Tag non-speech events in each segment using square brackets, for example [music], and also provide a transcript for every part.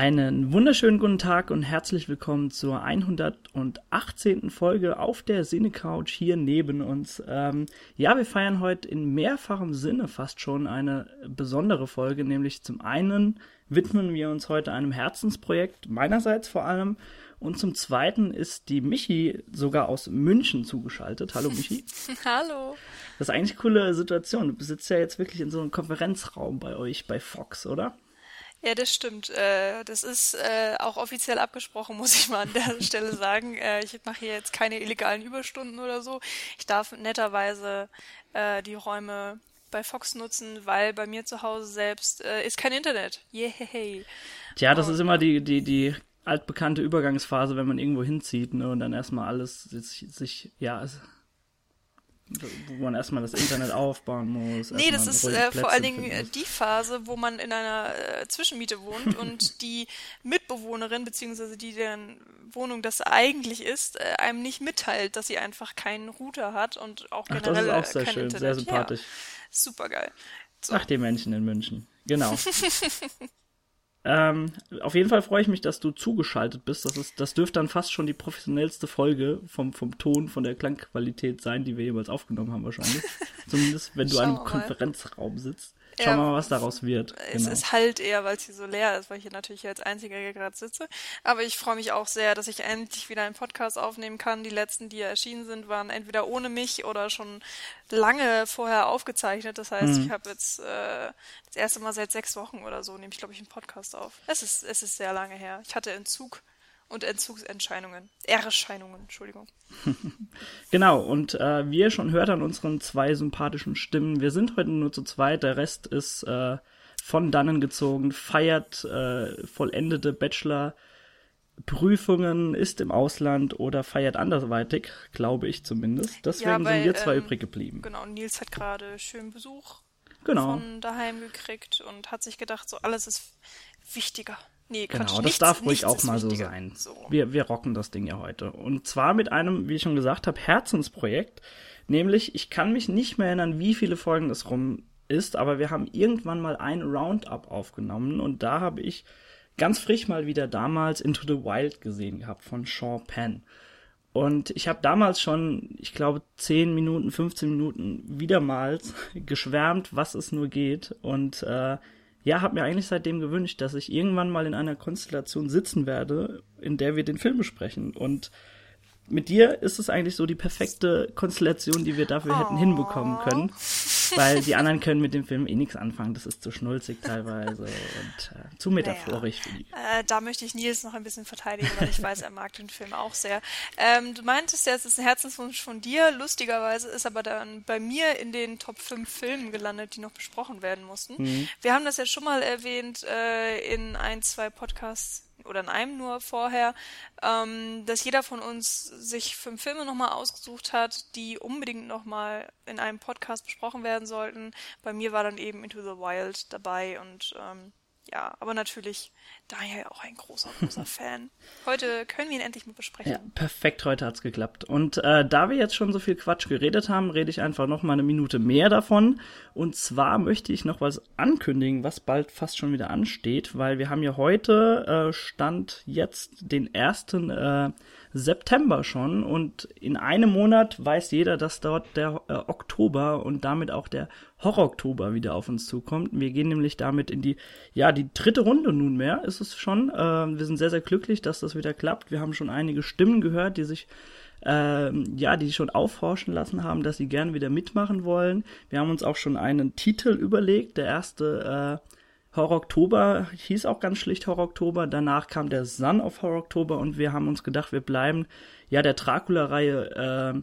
Einen wunderschönen guten Tag und herzlich willkommen zur 118. Folge auf der Cine-Couch hier neben uns. Ähm, ja, wir feiern heute in mehrfachem Sinne fast schon eine besondere Folge, nämlich zum einen widmen wir uns heute einem Herzensprojekt, meinerseits vor allem, und zum Zweiten ist die Michi sogar aus München zugeschaltet. Hallo Michi. [laughs] Hallo. Das ist eigentlich eine coole Situation. Du sitzt ja jetzt wirklich in so einem Konferenzraum bei euch bei Fox, oder? Ja, das stimmt. Äh, das ist äh, auch offiziell abgesprochen, [laughs] muss ich mal an der [laughs] Stelle sagen. Äh, ich mache hier jetzt keine illegalen Überstunden oder so. Ich darf netterweise die Räume bei Fox nutzen, weil bei mir zu Hause selbst ist kein Internet. Yay. Tja, das ist immer die, die, die altbekannte Übergangsphase, wenn man irgendwo hinzieht ne, und dann erstmal alles sich, sich ja, wo man erstmal das Internet aufbauen muss. Nee, das ist äh, vor allen Dingen äh, die Phase, wo man in einer äh, Zwischenmiete wohnt [laughs] und die Mitbewohnerin beziehungsweise die deren Wohnung das eigentlich ist, äh, einem nicht mitteilt, dass sie einfach keinen Router hat und auch generell Ach, das ist auch äh, sehr schön, Internet. sehr sympathisch. Ja, super geil. So. Ach, die Menschen in München. Genau. [laughs] Ähm, auf jeden Fall freue ich mich, dass du zugeschaltet bist. Das, ist, das dürfte dann fast schon die professionellste Folge vom, vom Ton, von der Klangqualität sein, die wir jemals aufgenommen haben, wahrscheinlich. [laughs] Zumindest, wenn du in einem Konferenzraum sitzt. Schauen wir mal, was daraus wird. Es genau. ist halt eher, weil es hier so leer ist, weil ich hier natürlich als Einziger hier gerade sitze. Aber ich freue mich auch sehr, dass ich endlich wieder einen Podcast aufnehmen kann. Die letzten, die erschienen sind, waren entweder ohne mich oder schon lange vorher aufgezeichnet. Das heißt, mhm. ich habe jetzt äh, das erste Mal seit sechs Wochen oder so, nehme ich, glaube ich, einen Podcast auf. Es ist, es ist sehr lange her. Ich hatte Entzug und Entzugsentscheidungen. Erscheinungen, Entschuldigung. [laughs] genau, und äh, wie ihr schon hört an unseren zwei sympathischen Stimmen, wir sind heute nur zu zweit, der Rest ist äh, von dannen gezogen, feiert äh, vollendete Bachelor. Prüfungen, ist im Ausland oder feiert andersweitig, glaube ich zumindest. Deswegen ja, bei, sind wir zwei ähm, übrig geblieben. Genau, Nils hat gerade schön Besuch genau. von daheim gekriegt und hat sich gedacht, so alles ist wichtiger. Nee, genau, Quatsch, das nichts, darf ruhig auch mal so sein. So. Wir, wir rocken das Ding ja heute. Und zwar mit einem, wie ich schon gesagt habe, Herzensprojekt. Nämlich, ich kann mich nicht mehr erinnern, wie viele Folgen es rum ist, aber wir haben irgendwann mal ein Roundup aufgenommen und da habe ich ganz frisch mal wieder damals Into the Wild gesehen gehabt von Sean Penn. Und ich habe damals schon, ich glaube, 10 Minuten, 15 Minuten wiedermals [laughs] geschwärmt, was es nur geht. Und äh, ja, habe mir eigentlich seitdem gewünscht, dass ich irgendwann mal in einer Konstellation sitzen werde, in der wir den Film besprechen. Und mit dir ist es eigentlich so die perfekte Konstellation, die wir dafür hätten hinbekommen können. Weil die anderen können mit dem Film eh nichts anfangen. Das ist zu schnulzig teilweise und äh, zu metaphorisch naja. Äh, da möchte ich Nils noch ein bisschen verteidigen, weil ich weiß, er mag den Film auch sehr. Ähm, du meintest ja, es ist ein Herzenswunsch von dir. Lustigerweise ist aber dann bei mir in den Top 5 Filmen gelandet, die noch besprochen werden mussten. Mhm. Wir haben das ja schon mal erwähnt äh, in ein, zwei Podcasts oder in einem nur vorher, ähm, dass jeder von uns sich fünf Filme nochmal ausgesucht hat, die unbedingt nochmal in einem Podcast besprochen werden sollten. Bei mir war dann eben Into the Wild dabei und ähm, ja, aber natürlich Daniel auch ein großer, großer [laughs] Fan. Heute können wir ihn endlich mal besprechen. Ja, perfekt, heute hat's geklappt. Und äh, da wir jetzt schon so viel Quatsch geredet haben, rede ich einfach noch mal eine Minute mehr davon. Und zwar möchte ich noch was ankündigen, was bald fast schon wieder ansteht, weil wir haben ja heute äh, Stand jetzt den ersten äh, September schon und in einem Monat weiß jeder, dass dort der äh, Oktober und damit auch der Horror-Oktober wieder auf uns zukommt. Wir gehen nämlich damit in die, ja, die dritte Runde nunmehr ist es schon. Äh, wir sind sehr, sehr glücklich, dass das wieder klappt. Wir haben schon einige Stimmen gehört, die sich äh, ja, die schon aufhorchen lassen haben, dass sie gerne wieder mitmachen wollen. Wir haben uns auch schon einen Titel überlegt. Der erste äh, Horror Oktober hieß auch ganz schlicht Horror Oktober. Danach kam der Son of Horror Oktober und wir haben uns gedacht, wir bleiben ja der Dracula-Reihe, äh,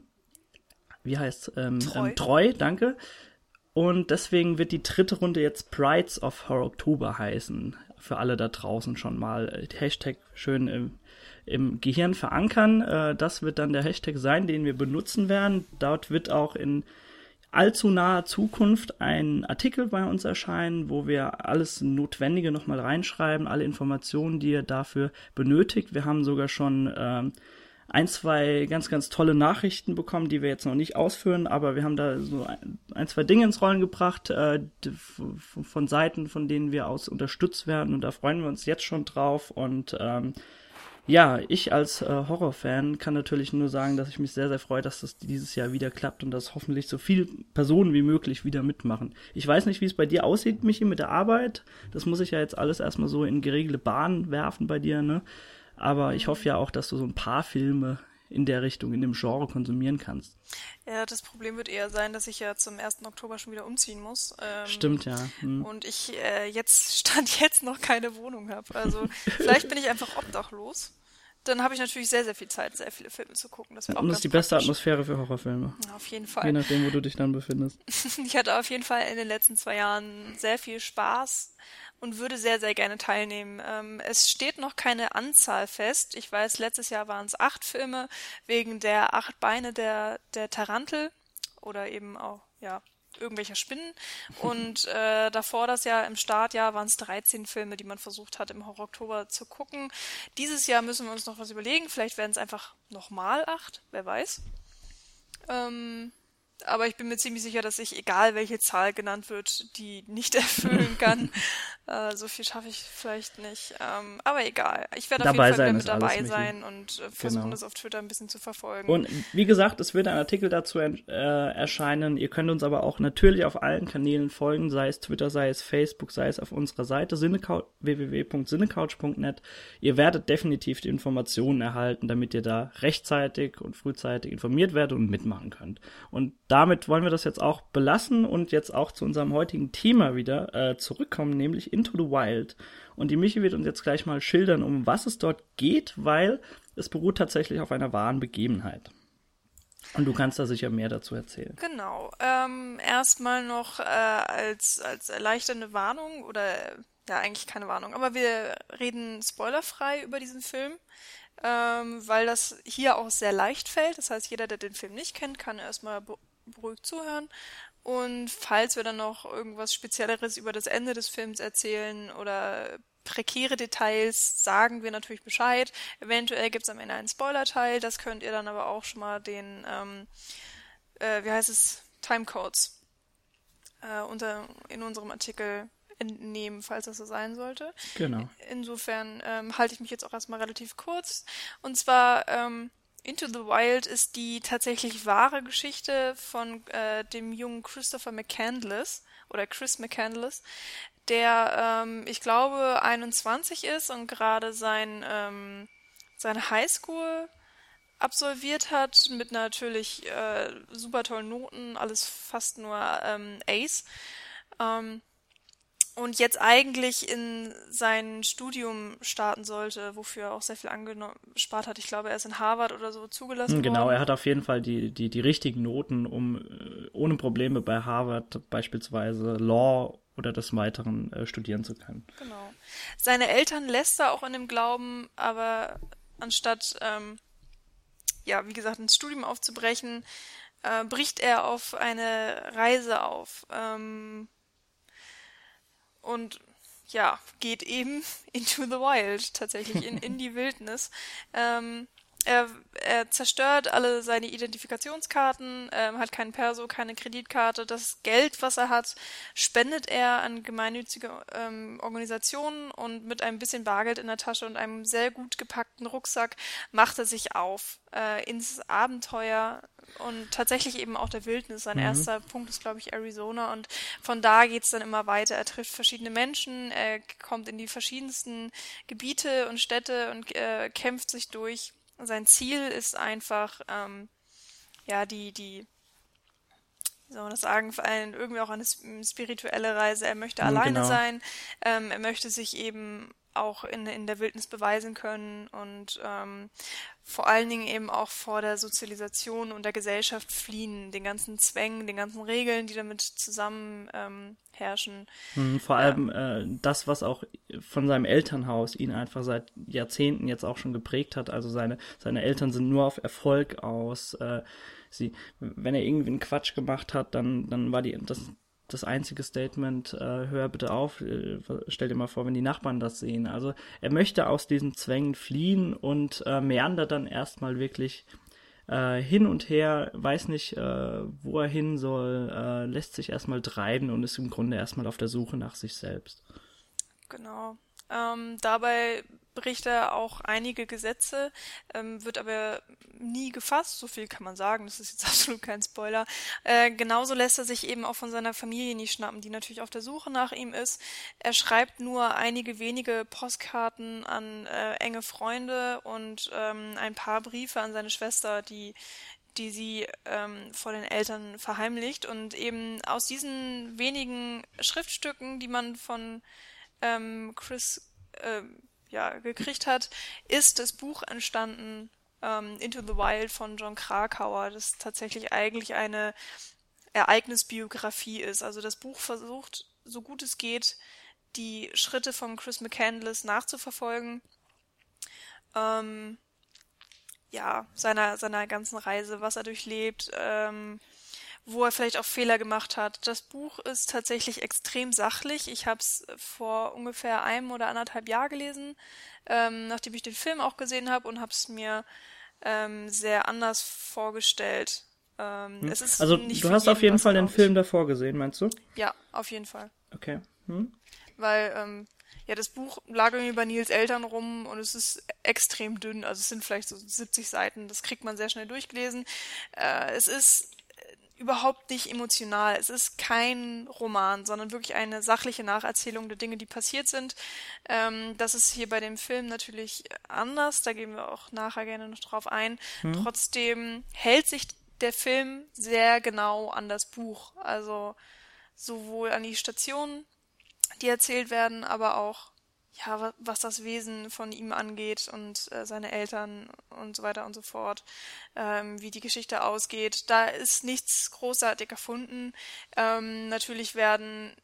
wie heißt ähm, treu. Ähm, treu, danke. Und deswegen wird die dritte Runde jetzt Brides of Horror Oktober heißen. Für alle da draußen schon mal. Äh, Hashtag schön im, im Gehirn verankern. Äh, das wird dann der Hashtag sein, den wir benutzen werden. Dort wird auch in allzu naher Zukunft ein Artikel bei uns erscheinen, wo wir alles Notwendige nochmal reinschreiben, alle Informationen, die ihr dafür benötigt. Wir haben sogar schon äh, ein, zwei ganz, ganz tolle Nachrichten bekommen, die wir jetzt noch nicht ausführen, aber wir haben da so ein, ein zwei Dinge ins Rollen gebracht äh, von Seiten, von denen wir aus unterstützt werden und da freuen wir uns jetzt schon drauf und ähm, ja, ich als äh, Horrorfan kann natürlich nur sagen, dass ich mich sehr, sehr freue, dass das dieses Jahr wieder klappt und dass hoffentlich so viele Personen wie möglich wieder mitmachen. Ich weiß nicht, wie es bei dir aussieht, Michi, mit der Arbeit. Das muss ich ja jetzt alles erstmal so in geregelte Bahnen werfen bei dir, ne? Aber ich hoffe ja auch, dass du so ein paar Filme in der Richtung, in dem Genre konsumieren kannst. Ja, das Problem wird eher sein, dass ich ja zum 1. Oktober schon wieder umziehen muss. Ähm, Stimmt, ja. Hm. Und ich äh, jetzt [laughs] stand jetzt noch keine Wohnung habe. Also vielleicht bin ich einfach obdachlos. Dann habe ich natürlich sehr, sehr viel Zeit, sehr viele Filme zu gucken. Das, auch Und das ist die beste Atmosphäre für Horrorfilme. Ja, auf jeden Fall. Je nachdem, wo du dich dann befindest. [laughs] ich hatte auf jeden Fall in den letzten zwei Jahren sehr viel Spaß und würde sehr, sehr gerne teilnehmen. Ähm, es steht noch keine Anzahl fest. Ich weiß, letztes Jahr waren es acht Filme wegen der acht Beine der, der Tarantel oder eben auch, ja, irgendwelcher Spinnen. Und [laughs] äh, davor das Jahr im Startjahr waren es 13 Filme, die man versucht hat, im Horror Oktober zu gucken. Dieses Jahr müssen wir uns noch was überlegen. Vielleicht werden es einfach nochmal acht, wer weiß. Ähm, aber ich bin mir ziemlich sicher, dass ich, egal welche Zahl genannt wird, die nicht [laughs] erfüllen kann. [laughs] äh, so viel schaffe ich vielleicht nicht. Ähm, aber egal. Ich werde auf jeden Fall mit dabei sein und äh, versuchen, genau. das auf Twitter ein bisschen zu verfolgen. Und wie gesagt, es wird ein Artikel dazu äh, erscheinen. Ihr könnt uns aber auch natürlich auf allen Kanälen folgen, sei es Twitter, sei es Facebook, sei es auf unserer Seite www.sinnecouch.net. Ihr werdet definitiv die Informationen erhalten, damit ihr da rechtzeitig und frühzeitig informiert werdet und mitmachen könnt. Und damit wollen wir das jetzt auch belassen und jetzt auch zu unserem heutigen Thema wieder äh, zurückkommen, nämlich Into the Wild. Und die Michi wird uns jetzt gleich mal schildern, um was es dort geht, weil es beruht tatsächlich auf einer wahren Begebenheit. Und du kannst da sicher mehr dazu erzählen. Genau. Ähm, erstmal noch äh, als, als erleichternde Warnung oder ja, eigentlich keine Warnung, aber wir reden spoilerfrei über diesen Film ähm, weil das hier auch sehr leicht fällt. Das heißt, jeder, der den Film nicht kennt, kann erstmal beruhigt zuhören. Und falls wir dann noch irgendwas Spezielleres über das Ende des Films erzählen oder prekäre Details, sagen wir natürlich Bescheid. Eventuell gibt es am Ende einen Spoiler-Teil. Das könnt ihr dann aber auch schon mal den, ähm, äh, wie heißt es, Timecodes äh, unter, in unserem Artikel entnehmen, falls das so sein sollte. Genau. Insofern ähm, halte ich mich jetzt auch erstmal relativ kurz. Und zwar ähm, Into the Wild ist die tatsächlich wahre Geschichte von äh, dem jungen Christopher McCandless oder Chris McCandless, der, ähm, ich glaube, 21 ist und gerade sein, ähm, seine Highschool absolviert hat mit natürlich äh, super tollen Noten, alles fast nur ähm, Ace. Ähm, und jetzt eigentlich in sein Studium starten sollte, wofür er auch sehr viel angespart hat. Ich glaube, er ist in Harvard oder so zugelassen genau, worden. er hat auf jeden Fall die, die, die richtigen Noten, um äh, ohne Probleme bei Harvard beispielsweise Law oder des Weiteren äh, studieren zu können. Genau. Seine Eltern lässt er auch in dem Glauben, aber anstatt, ähm, ja, wie gesagt, ins Studium aufzubrechen, äh, bricht er auf eine Reise auf. Ähm, und ja, geht eben [laughs] into the wild, tatsächlich in, in die Wildnis. Ähm, er, er zerstört alle seine Identifikationskarten, ähm, hat keinen Perso, keine Kreditkarte. Das Geld, was er hat, spendet er an gemeinnützige ähm, Organisationen und mit ein bisschen Bargeld in der Tasche und einem sehr gut gepackten Rucksack macht er sich auf äh, ins Abenteuer und tatsächlich eben auch der Wildnis. Sein mhm. erster Punkt ist, glaube ich, Arizona und von da geht's dann immer weiter. Er trifft verschiedene Menschen, er kommt in die verschiedensten Gebiete und Städte und äh, kämpft sich durch sein Ziel ist einfach, ähm, ja, die, die, wie soll man das sagen, vor allem irgendwie auch eine spirituelle Reise. Er möchte mhm, alleine genau. sein, ähm, er möchte sich eben auch in, in der Wildnis beweisen können und ähm, vor allen Dingen eben auch vor der Sozialisation und der Gesellschaft fliehen, den ganzen Zwängen, den ganzen Regeln, die damit zusammen ähm, herrschen. Mhm, vor allem äh, das, was auch von seinem Elternhaus ihn einfach seit Jahrzehnten jetzt auch schon geprägt hat. Also seine, seine Eltern sind nur auf Erfolg aus. Äh, sie, wenn er irgendwie einen Quatsch gemacht hat, dann, dann war die, das das einzige Statement, äh, hör bitte auf, äh, stell dir mal vor, wenn die Nachbarn das sehen. Also er möchte aus diesen Zwängen fliehen und äh, meandert dann erstmal wirklich äh, hin und her, weiß nicht, äh, wo er hin soll, äh, lässt sich erstmal treiben und ist im Grunde erstmal auf der Suche nach sich selbst. Genau. Ähm, dabei bricht er auch einige Gesetze, ähm, wird aber nie gefasst, so viel kann man sagen, das ist jetzt [laughs] absolut kein Spoiler. Äh, genauso lässt er sich eben auch von seiner Familie nie schnappen, die natürlich auf der Suche nach ihm ist. Er schreibt nur einige wenige Postkarten an äh, enge Freunde und ähm, ein paar Briefe an seine Schwester, die die sie ähm, vor den Eltern verheimlicht. Und eben aus diesen wenigen Schriftstücken, die man von ähm, Chris äh, ja, gekriegt hat, ist das Buch entstanden ähm, Into the Wild von John Krakauer, das tatsächlich eigentlich eine Ereignisbiografie ist. Also das Buch versucht, so gut es geht, die Schritte von Chris McCandless nachzuverfolgen. Ähm, ja, seiner, seiner ganzen Reise, was er durchlebt, ähm, wo er vielleicht auch Fehler gemacht hat. Das Buch ist tatsächlich extrem sachlich. Ich habe es vor ungefähr einem oder anderthalb Jahr gelesen, ähm, nachdem ich den Film auch gesehen habe und habe es mir ähm, sehr anders vorgestellt. Ähm, hm. also du hast auf jeden Fall den Film davor gesehen, meinst du? Ja, auf jeden Fall. Okay. Hm? Weil ähm, ja, das Buch lag irgendwie bei Nils Eltern rum und es ist extrem dünn. Also es sind vielleicht so 70 Seiten. Das kriegt man sehr schnell durchgelesen. Äh, es ist überhaupt nicht emotional. Es ist kein Roman, sondern wirklich eine sachliche Nacherzählung der Dinge, die passiert sind. Ähm, das ist hier bei dem Film natürlich anders. Da gehen wir auch nachher gerne noch drauf ein. Hm. Trotzdem hält sich der Film sehr genau an das Buch. Also sowohl an die Stationen, die erzählt werden, aber auch ja, was das Wesen von ihm angeht und äh, seine Eltern und so weiter und so fort, ähm, wie die Geschichte ausgeht. Da ist nichts großartig erfunden. Ähm, natürlich werden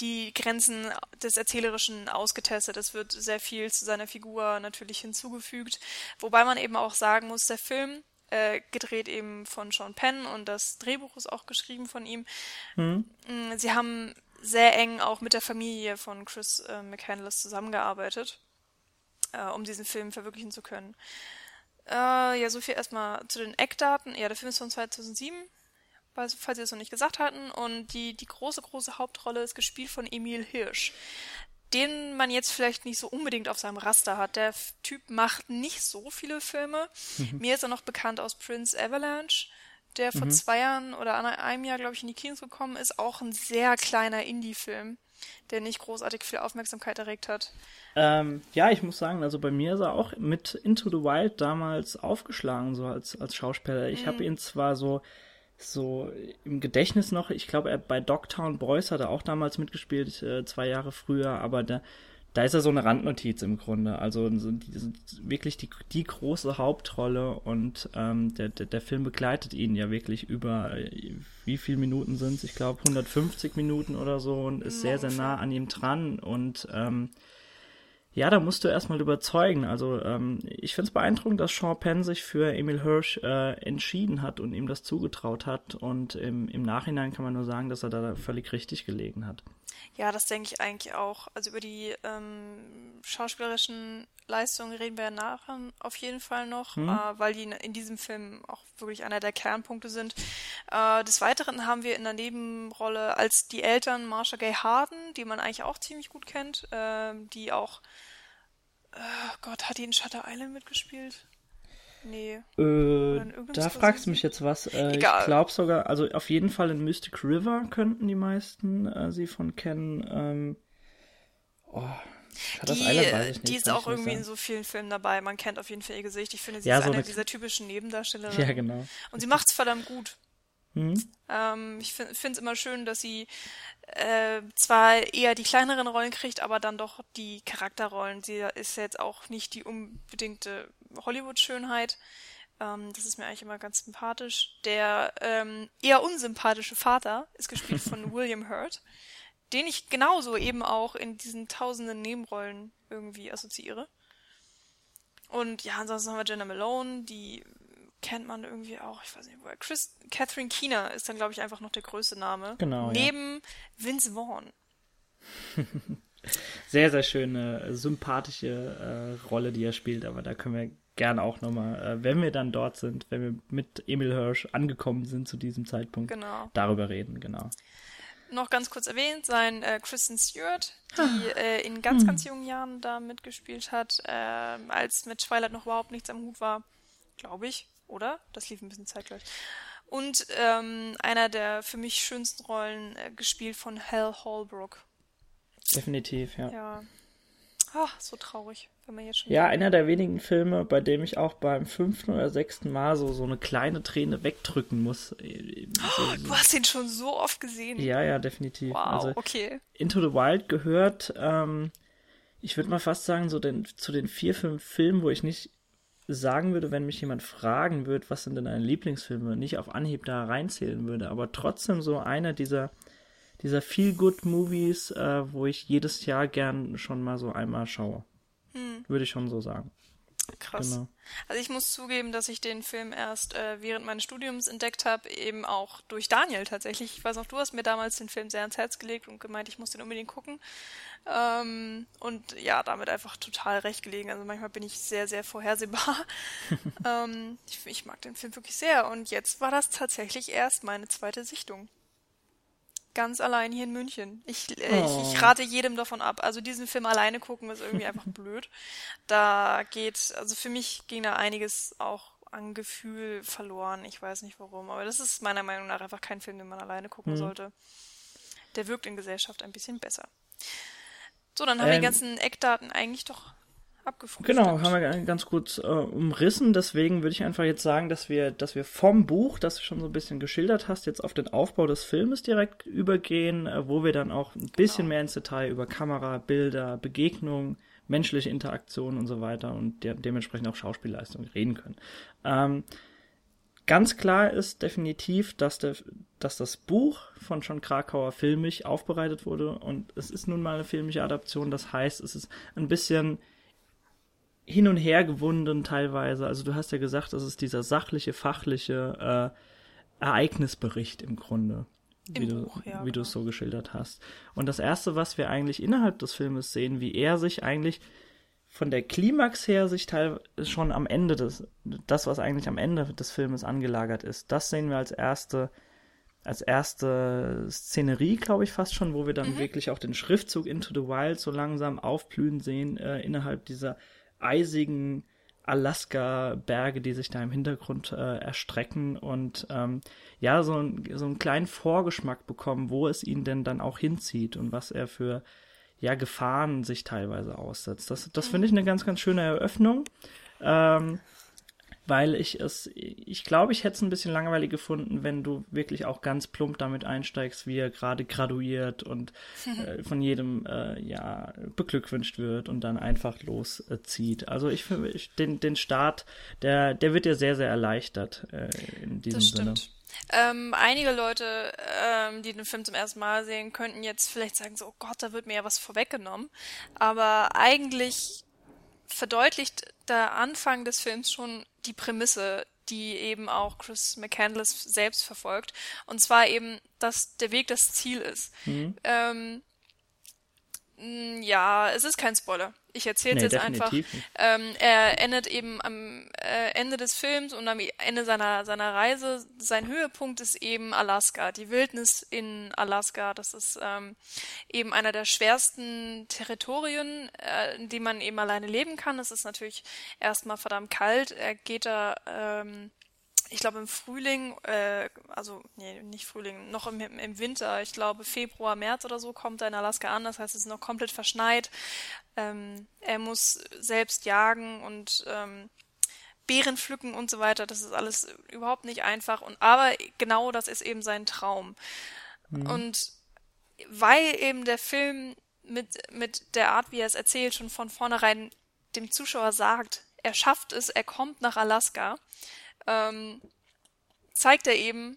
die Grenzen des Erzählerischen ausgetestet. Es wird sehr viel zu seiner Figur natürlich hinzugefügt. Wobei man eben auch sagen muss, der Film, äh, gedreht eben von Sean Penn und das Drehbuch ist auch geschrieben von ihm. Mhm. Sie haben sehr eng auch mit der Familie von Chris äh, McCandless zusammengearbeitet, äh, um diesen Film verwirklichen zu können. Äh, ja, so viel erstmal zu den Eckdaten. Ja, der Film ist von 2007, falls Sie es noch nicht gesagt hatten. Und die, die große, große Hauptrolle ist gespielt von Emil Hirsch den man jetzt vielleicht nicht so unbedingt auf seinem Raster hat. Der Typ macht nicht so viele Filme. Mhm. Mir ist er noch bekannt aus Prince Avalanche der vor mhm. zwei Jahren oder einem Jahr, glaube ich, in die Kinos gekommen ist, auch ein sehr kleiner Indie-Film, der nicht großartig viel Aufmerksamkeit erregt hat. Ähm, ja, ich muss sagen, also bei mir ist er auch mit Into the Wild damals aufgeschlagen, so als, als Schauspieler. Ich mhm. habe ihn zwar so so im Gedächtnis noch, ich glaube, bei Dogtown Boys hat er auch damals mitgespielt, äh, zwei Jahre früher, aber der, da ist er so eine Randnotiz im Grunde. Also so die, wirklich die, die große Hauptrolle und ähm, der, der, der Film begleitet ihn ja wirklich über wie viele Minuten sind es? Ich glaube 150 Minuten oder so und ist sehr, sehr nah an ihm dran und ähm, ja, da musst du erstmal überzeugen. Also ähm, ich finde es beeindruckend, dass Sean Penn sich für Emil Hirsch äh, entschieden hat und ihm das zugetraut hat. Und im, im Nachhinein kann man nur sagen, dass er da völlig richtig gelegen hat. Ja, das denke ich eigentlich auch. Also über die ähm, schauspielerischen Leistungen reden wir ja nachher auf jeden Fall noch, hm. äh, weil die in, in, diesem Film auch wirklich einer der Kernpunkte sind. Äh, des Weiteren haben wir in der Nebenrolle als die Eltern Marsha Gay Harden, die man eigentlich auch ziemlich gut kennt, äh, die auch äh, Gott, hat die in Shutter Island mitgespielt? Nee. Äh, da fragst du mich jetzt was. Äh, Egal. Ich glaube sogar, also auf jeden Fall in Mystic River könnten die meisten äh, sie von kennen. Ähm, oh, die, Island, die ist auch irgendwie in so vielen Filmen dabei. Man kennt auf jeden Fall ihr Gesicht. Ich finde, sie ja, ist so eine dieser typischen Nebendarstellerinnen. Ja, genau. Und sie macht es verdammt gut. Mhm. Ähm, ich finde es immer schön, dass sie äh, zwar eher die kleineren Rollen kriegt, aber dann doch die Charakterrollen. Sie ist jetzt auch nicht die unbedingte Hollywood-Schönheit. Ähm, das ist mir eigentlich immer ganz sympathisch. Der ähm, eher unsympathische Vater ist gespielt von [laughs] William Hurt, den ich genauso eben auch in diesen tausenden Nebenrollen irgendwie assoziiere. Und ja, ansonsten haben wir Jenna Malone, die kennt man irgendwie auch, ich weiß nicht woher. Chris, Catherine Keener ist dann, glaube ich, einfach noch der größte Name. Genau. Neben ja. Vince Vaughn. [laughs] sehr, sehr schöne, sympathische äh, Rolle, die er spielt, aber da können wir gerne auch nochmal, äh, wenn wir dann dort sind, wenn wir mit Emil Hirsch angekommen sind zu diesem Zeitpunkt, genau. darüber reden, genau. Noch ganz kurz erwähnt, sein äh, Kristen Stewart, die ah. äh, in ganz, hm. ganz jungen Jahren da mitgespielt hat, äh, als mit Twilight noch überhaupt nichts am Hut war, glaube ich, oder? Das lief ein bisschen zeitgleich. Und ähm, einer der für mich schönsten Rollen äh, gespielt von Hal Holbrook. Definitiv, ja. Ja. Ach, so traurig, wenn man jetzt schon. Ja, einer der wenigen Filme, bei dem ich auch beim fünften oder sechsten Mal so, so eine kleine Träne wegdrücken muss. Äh, so, oh, du hast ihn schon so oft gesehen. Ja, ja, definitiv. Wow, also, okay. Into the Wild gehört, ähm, ich würde mal fast sagen, so den, zu den vier, fünf Filmen, wo ich nicht sagen würde, wenn mich jemand fragen würde, was sind denn deine Lieblingsfilme, nicht auf Anhieb da reinzählen würde, aber trotzdem so einer dieser dieser Feel-Good-Movies, äh, wo ich jedes Jahr gern schon mal so einmal schaue. Hm. Würde ich schon so sagen. Krass. Genau. Also ich muss zugeben, dass ich den Film erst äh, während meines Studiums entdeckt habe, eben auch durch Daniel tatsächlich. Ich weiß noch, du hast mir damals den Film sehr ans Herz gelegt und gemeint, ich muss den unbedingt gucken. Ähm, und ja, damit einfach total recht gelegen. Also manchmal bin ich sehr, sehr vorhersehbar. [laughs] ähm, ich, ich mag den Film wirklich sehr. Und jetzt war das tatsächlich erst meine zweite Sichtung ganz allein hier in München. Ich, äh, oh. ich, ich, rate jedem davon ab. Also diesen Film alleine gucken ist irgendwie einfach [laughs] blöd. Da geht, also für mich ging da einiges auch an Gefühl verloren. Ich weiß nicht warum, aber das ist meiner Meinung nach einfach kein Film, den man alleine gucken mhm. sollte. Der wirkt in Gesellschaft ein bisschen besser. So, dann haben ähm, wir die ähm. ganzen Eckdaten eigentlich doch abgefrühstückt. Genau, haben wir ganz gut äh, umrissen. Deswegen würde ich einfach jetzt sagen, dass wir, dass wir vom Buch, das du schon so ein bisschen geschildert hast, jetzt auf den Aufbau des Filmes direkt übergehen, äh, wo wir dann auch ein bisschen genau. mehr ins Detail über Kamera, Bilder, Begegnungen, menschliche Interaktion und so weiter und de dementsprechend auch Schauspielleistung reden können. Ähm, Ganz klar ist definitiv, dass, der, dass das Buch von John Krakauer filmisch aufbereitet wurde und es ist nun mal eine filmische Adaption. Das heißt, es ist ein bisschen hin und her gewunden teilweise. Also du hast ja gesagt, das ist dieser sachliche, fachliche äh, Ereignisbericht im Grunde. Im wie Buch, du, ja, wie genau. du es so geschildert hast. Und das erste, was wir eigentlich innerhalb des Filmes sehen, wie er sich eigentlich von der Klimax her sich teil schon am Ende des, das, was eigentlich am Ende des Filmes angelagert ist, das sehen wir als erste, als erste Szenerie, glaube ich, fast schon, wo wir dann mhm. wirklich auch den Schriftzug Into the Wild so langsam aufblühen sehen, äh, innerhalb dieser eisigen Alaska-Berge, die sich da im Hintergrund äh, erstrecken und ähm, ja, so, ein, so einen kleinen Vorgeschmack bekommen, wo es ihn denn dann auch hinzieht und was er für ja, Gefahren sich teilweise aussetzt. Das, das finde ich eine ganz, ganz schöne Eröffnung. Ähm, weil ich es, ich glaube, ich hätte es ein bisschen langweilig gefunden, wenn du wirklich auch ganz plump damit einsteigst, wie er gerade graduiert und [laughs] äh, von jedem äh, ja beglückwünscht wird und dann einfach loszieht. also ich finde, den, den Start, der, der wird dir sehr, sehr erleichtert äh, in diesem das Sinne. Stimmt. Ähm, einige Leute, ähm, die den Film zum ersten Mal sehen, könnten jetzt vielleicht sagen so, oh Gott, da wird mir ja was vorweggenommen. Aber eigentlich verdeutlicht der Anfang des Films schon die Prämisse, die eben auch Chris McCandless selbst verfolgt. Und zwar eben, dass der Weg das Ziel ist. Mhm. Ähm, ja, es ist kein Spoiler. Ich erzähle es nee, jetzt einfach. Ähm, er endet eben am äh, Ende des Films und am Ende seiner, seiner Reise. Sein Höhepunkt ist eben Alaska, die Wildnis in Alaska. Das ist ähm, eben einer der schwersten Territorien, äh, in die man eben alleine leben kann. Es ist natürlich erstmal verdammt kalt. Er geht da ähm, ich glaube im Frühling, äh, also nee, nicht Frühling, noch im, im Winter, ich glaube Februar, März oder so kommt er in Alaska an, das heißt es ist noch komplett verschneit. Ähm, er muss selbst jagen und ähm, Beeren pflücken und so weiter, das ist alles überhaupt nicht einfach und aber genau das ist eben sein Traum. Mhm. Und weil eben der Film mit, mit der Art, wie er es erzählt, schon von vornherein dem Zuschauer sagt, er schafft es, er kommt nach Alaska, ähm, zeigt er eben,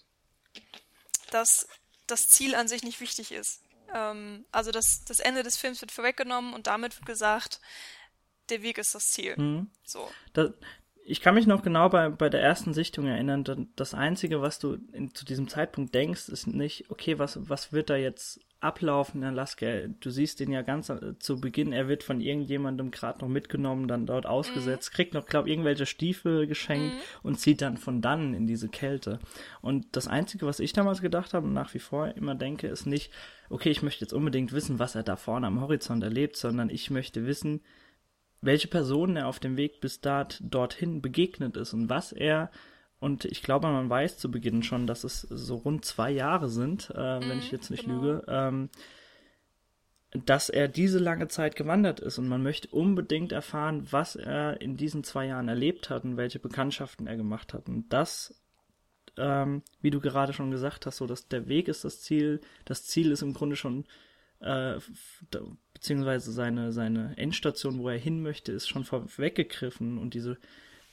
dass das Ziel an sich nicht wichtig ist. Ähm, also das, das Ende des Films wird vorweggenommen und damit wird gesagt, der Weg ist das Ziel. Mhm. So. Das, ich kann mich noch genau bei, bei der ersten Sichtung erinnern, das Einzige, was du in, zu diesem Zeitpunkt denkst, ist nicht, okay, was, was wird da jetzt ablaufen in Alaska? Du siehst ihn ja ganz äh, zu Beginn, er wird von irgendjemandem gerade noch mitgenommen, dann dort ausgesetzt, mhm. kriegt noch, glaub irgendwelche Stiefel geschenkt mhm. und zieht dann von dann in diese Kälte. Und das Einzige, was ich damals gedacht habe und nach wie vor immer denke, ist nicht, okay, ich möchte jetzt unbedingt wissen, was er da vorne am Horizont erlebt, sondern ich möchte wissen, welche Personen er auf dem Weg bis dort, dorthin begegnet ist und was er, und ich glaube, man weiß zu Beginn schon, dass es so rund zwei Jahre sind, äh, wenn ich mhm, jetzt nicht genau. lüge, ähm, dass er diese lange Zeit gewandert ist und man möchte unbedingt erfahren, was er in diesen zwei Jahren erlebt hat und welche Bekanntschaften er gemacht hat. Und das, ähm, wie du gerade schon gesagt hast, so dass der Weg ist das Ziel, das Ziel ist im Grunde schon äh, beziehungsweise seine, seine Endstation, wo er hin möchte, ist schon vorweggegriffen und diese,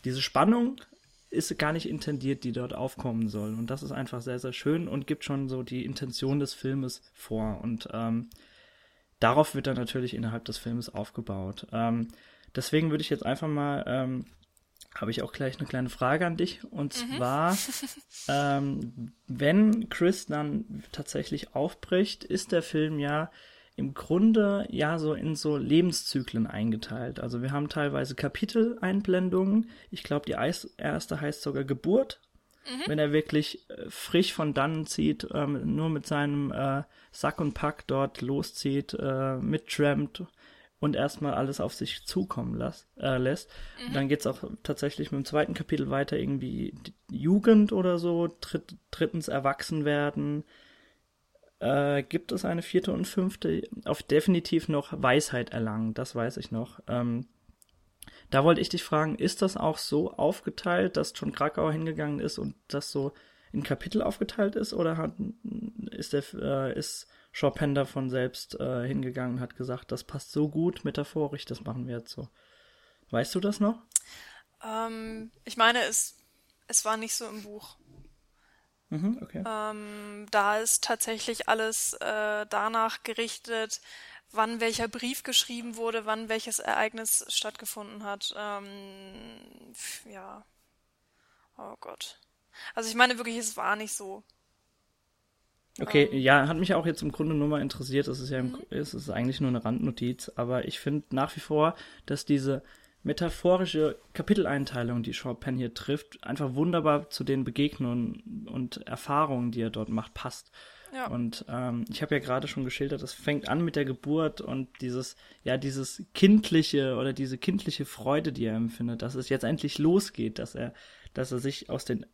diese Spannung ist gar nicht intendiert, die dort aufkommen soll. Und das ist einfach sehr, sehr schön und gibt schon so die Intention des Filmes vor. Und ähm, darauf wird dann natürlich innerhalb des Filmes aufgebaut. Ähm, deswegen würde ich jetzt einfach mal, ähm, habe ich auch gleich eine kleine Frage an dich. Und mhm. zwar, [laughs] ähm, wenn Chris dann tatsächlich aufbricht, ist der Film ja im Grunde ja so in so Lebenszyklen eingeteilt. Also wir haben teilweise Kapiteleinblendungen. Ich glaube, die erste heißt sogar Geburt. Mhm. Wenn er wirklich äh, frisch von dannen zieht, ähm, nur mit seinem äh, Sack und Pack dort loszieht, äh, mittrampt und erstmal alles auf sich zukommen las, äh, lässt. Mhm. Dann geht's auch tatsächlich mit dem zweiten Kapitel weiter, irgendwie Jugend oder so, dritt, drittens Erwachsenwerden, äh, gibt es eine vierte und fünfte, auf definitiv noch Weisheit erlangen, das weiß ich noch. Ähm, da wollte ich dich fragen, ist das auch so aufgeteilt, dass John Krakauer hingegangen ist und das so in Kapitel aufgeteilt ist, oder hat, ist der, äh, ist Chopin davon selbst äh, hingegangen und hat gesagt, das passt so gut metaphorisch, das machen wir jetzt so. Weißt du das noch? Ähm, ich meine, es, es war nicht so im Buch. Mhm, okay. Ähm, da ist tatsächlich alles äh, danach gerichtet, wann welcher Brief geschrieben wurde, wann welches Ereignis stattgefunden hat. Ähm, ja. Oh Gott. Also ich meine wirklich, es war nicht so. Okay, ähm, ja, hat mich auch jetzt im Grunde nur mal interessiert. Es ist ja, im, mhm. es ist eigentlich nur eine Randnotiz, aber ich finde nach wie vor, dass diese metaphorische Kapiteleinteilung, die Chopin hier trifft, einfach wunderbar zu den Begegnungen und Erfahrungen, die er dort macht, passt. Ja. Und ähm, ich habe ja gerade schon geschildert, es fängt an mit der Geburt und dieses, ja, dieses kindliche oder diese kindliche Freude, die er empfindet, dass es jetzt endlich losgeht, dass er, dass er sich aus den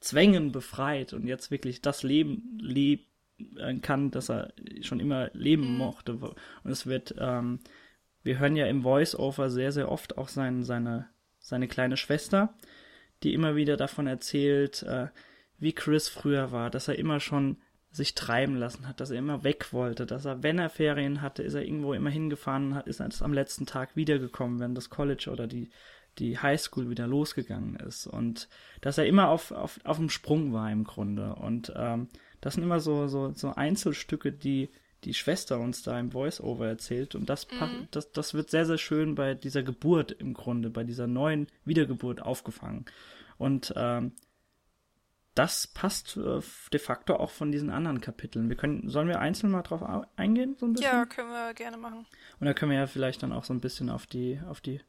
Zwängen befreit und jetzt wirklich das Leben leben kann, das er schon immer leben mhm. mochte. Und es wird ähm, wir hören ja im Voice-Over sehr, sehr oft auch sein, seine, seine kleine Schwester, die immer wieder davon erzählt, äh, wie Chris früher war, dass er immer schon sich treiben lassen hat, dass er immer weg wollte, dass er, wenn er Ferien hatte, ist er irgendwo immer hingefahren und ist am letzten Tag wiedergekommen, wenn das College oder die, die Highschool wieder losgegangen ist. Und dass er immer auf, auf, auf dem Sprung war im Grunde. Und ähm, das sind immer so, so, so Einzelstücke, die die Schwester uns da im Voice-Over erzählt. Und das, mhm. das, das wird sehr, sehr schön bei dieser Geburt im Grunde, bei dieser neuen Wiedergeburt aufgefangen. Und ähm, das passt äh, de facto auch von diesen anderen Kapiteln. Wir können, sollen wir einzeln mal drauf eingehen, so ein bisschen? Ja, können wir gerne machen. Und da können wir ja vielleicht dann auch so ein bisschen auf die, auf die,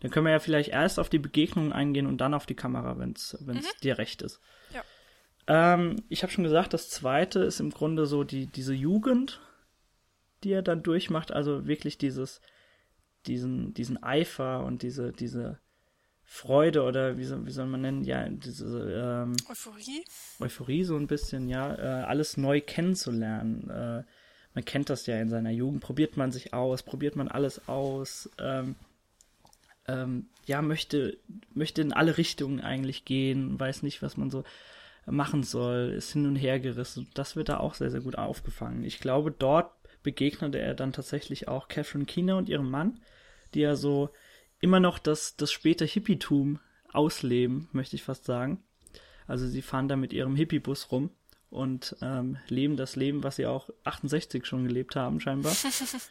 dann können wir ja vielleicht erst auf die Begegnungen eingehen und dann auf die Kamera, wenn es mhm. dir recht ist. Ja. Ähm, ich habe schon gesagt, das zweite ist im Grunde so die, diese Jugend, die er dann durchmacht, also wirklich dieses, diesen, diesen Eifer und diese, diese Freude oder wie soll, wie soll man nennen, ja, diese ähm, Euphorie. Euphorie so ein bisschen, ja, äh, alles neu kennenzulernen. Äh, man kennt das ja in seiner Jugend, probiert man sich aus, probiert man alles aus, ähm, ähm, ja, möchte, möchte in alle Richtungen eigentlich gehen, weiß nicht, was man so machen soll, ist hin und her gerissen. Das wird da auch sehr, sehr gut aufgefangen. Ich glaube, dort begegnete er dann tatsächlich auch Catherine Keener und ihrem Mann, die ja so immer noch das, das späte Hippietum ausleben, möchte ich fast sagen. Also sie fahren da mit ihrem Hippiebus rum und ähm, leben das Leben, was sie auch 68 schon gelebt haben, scheinbar.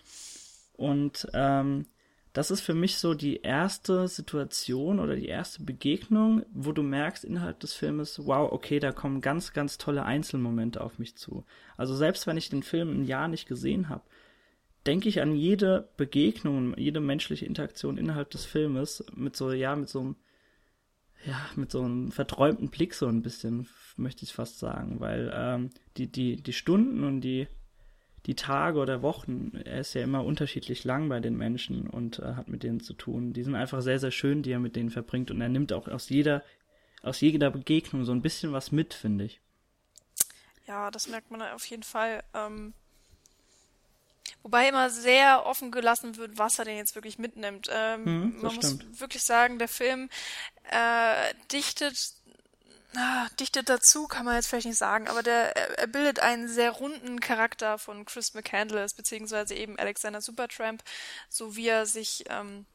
[laughs] und ähm, das ist für mich so die erste Situation oder die erste Begegnung, wo du merkst innerhalb des Filmes, wow, okay, da kommen ganz, ganz tolle Einzelmomente auf mich zu. Also selbst wenn ich den Film ein Jahr nicht gesehen habe, denke ich an jede Begegnung, jede menschliche Interaktion innerhalb des Filmes mit so, ja, mit so einem, ja, mit so einem verträumten Blick so ein bisschen, möchte ich fast sagen, weil ähm, die, die, die Stunden und die die Tage oder Wochen, er ist ja immer unterschiedlich lang bei den Menschen und äh, hat mit denen zu tun. Die sind einfach sehr, sehr schön, die er mit denen verbringt und er nimmt auch aus jeder, aus jeder Begegnung so ein bisschen was mit, finde ich. Ja, das merkt man auf jeden Fall. Ähm, wobei immer sehr offen gelassen wird, was er denn jetzt wirklich mitnimmt. Ähm, hm, man stimmt. muss wirklich sagen, der Film äh, dichtet ah, dichtet dazu, kann man jetzt vielleicht nicht sagen, aber der, er bildet einen sehr runden Charakter von Chris McCandless, beziehungsweise eben Alexander Supertramp, so wie er sich ähm,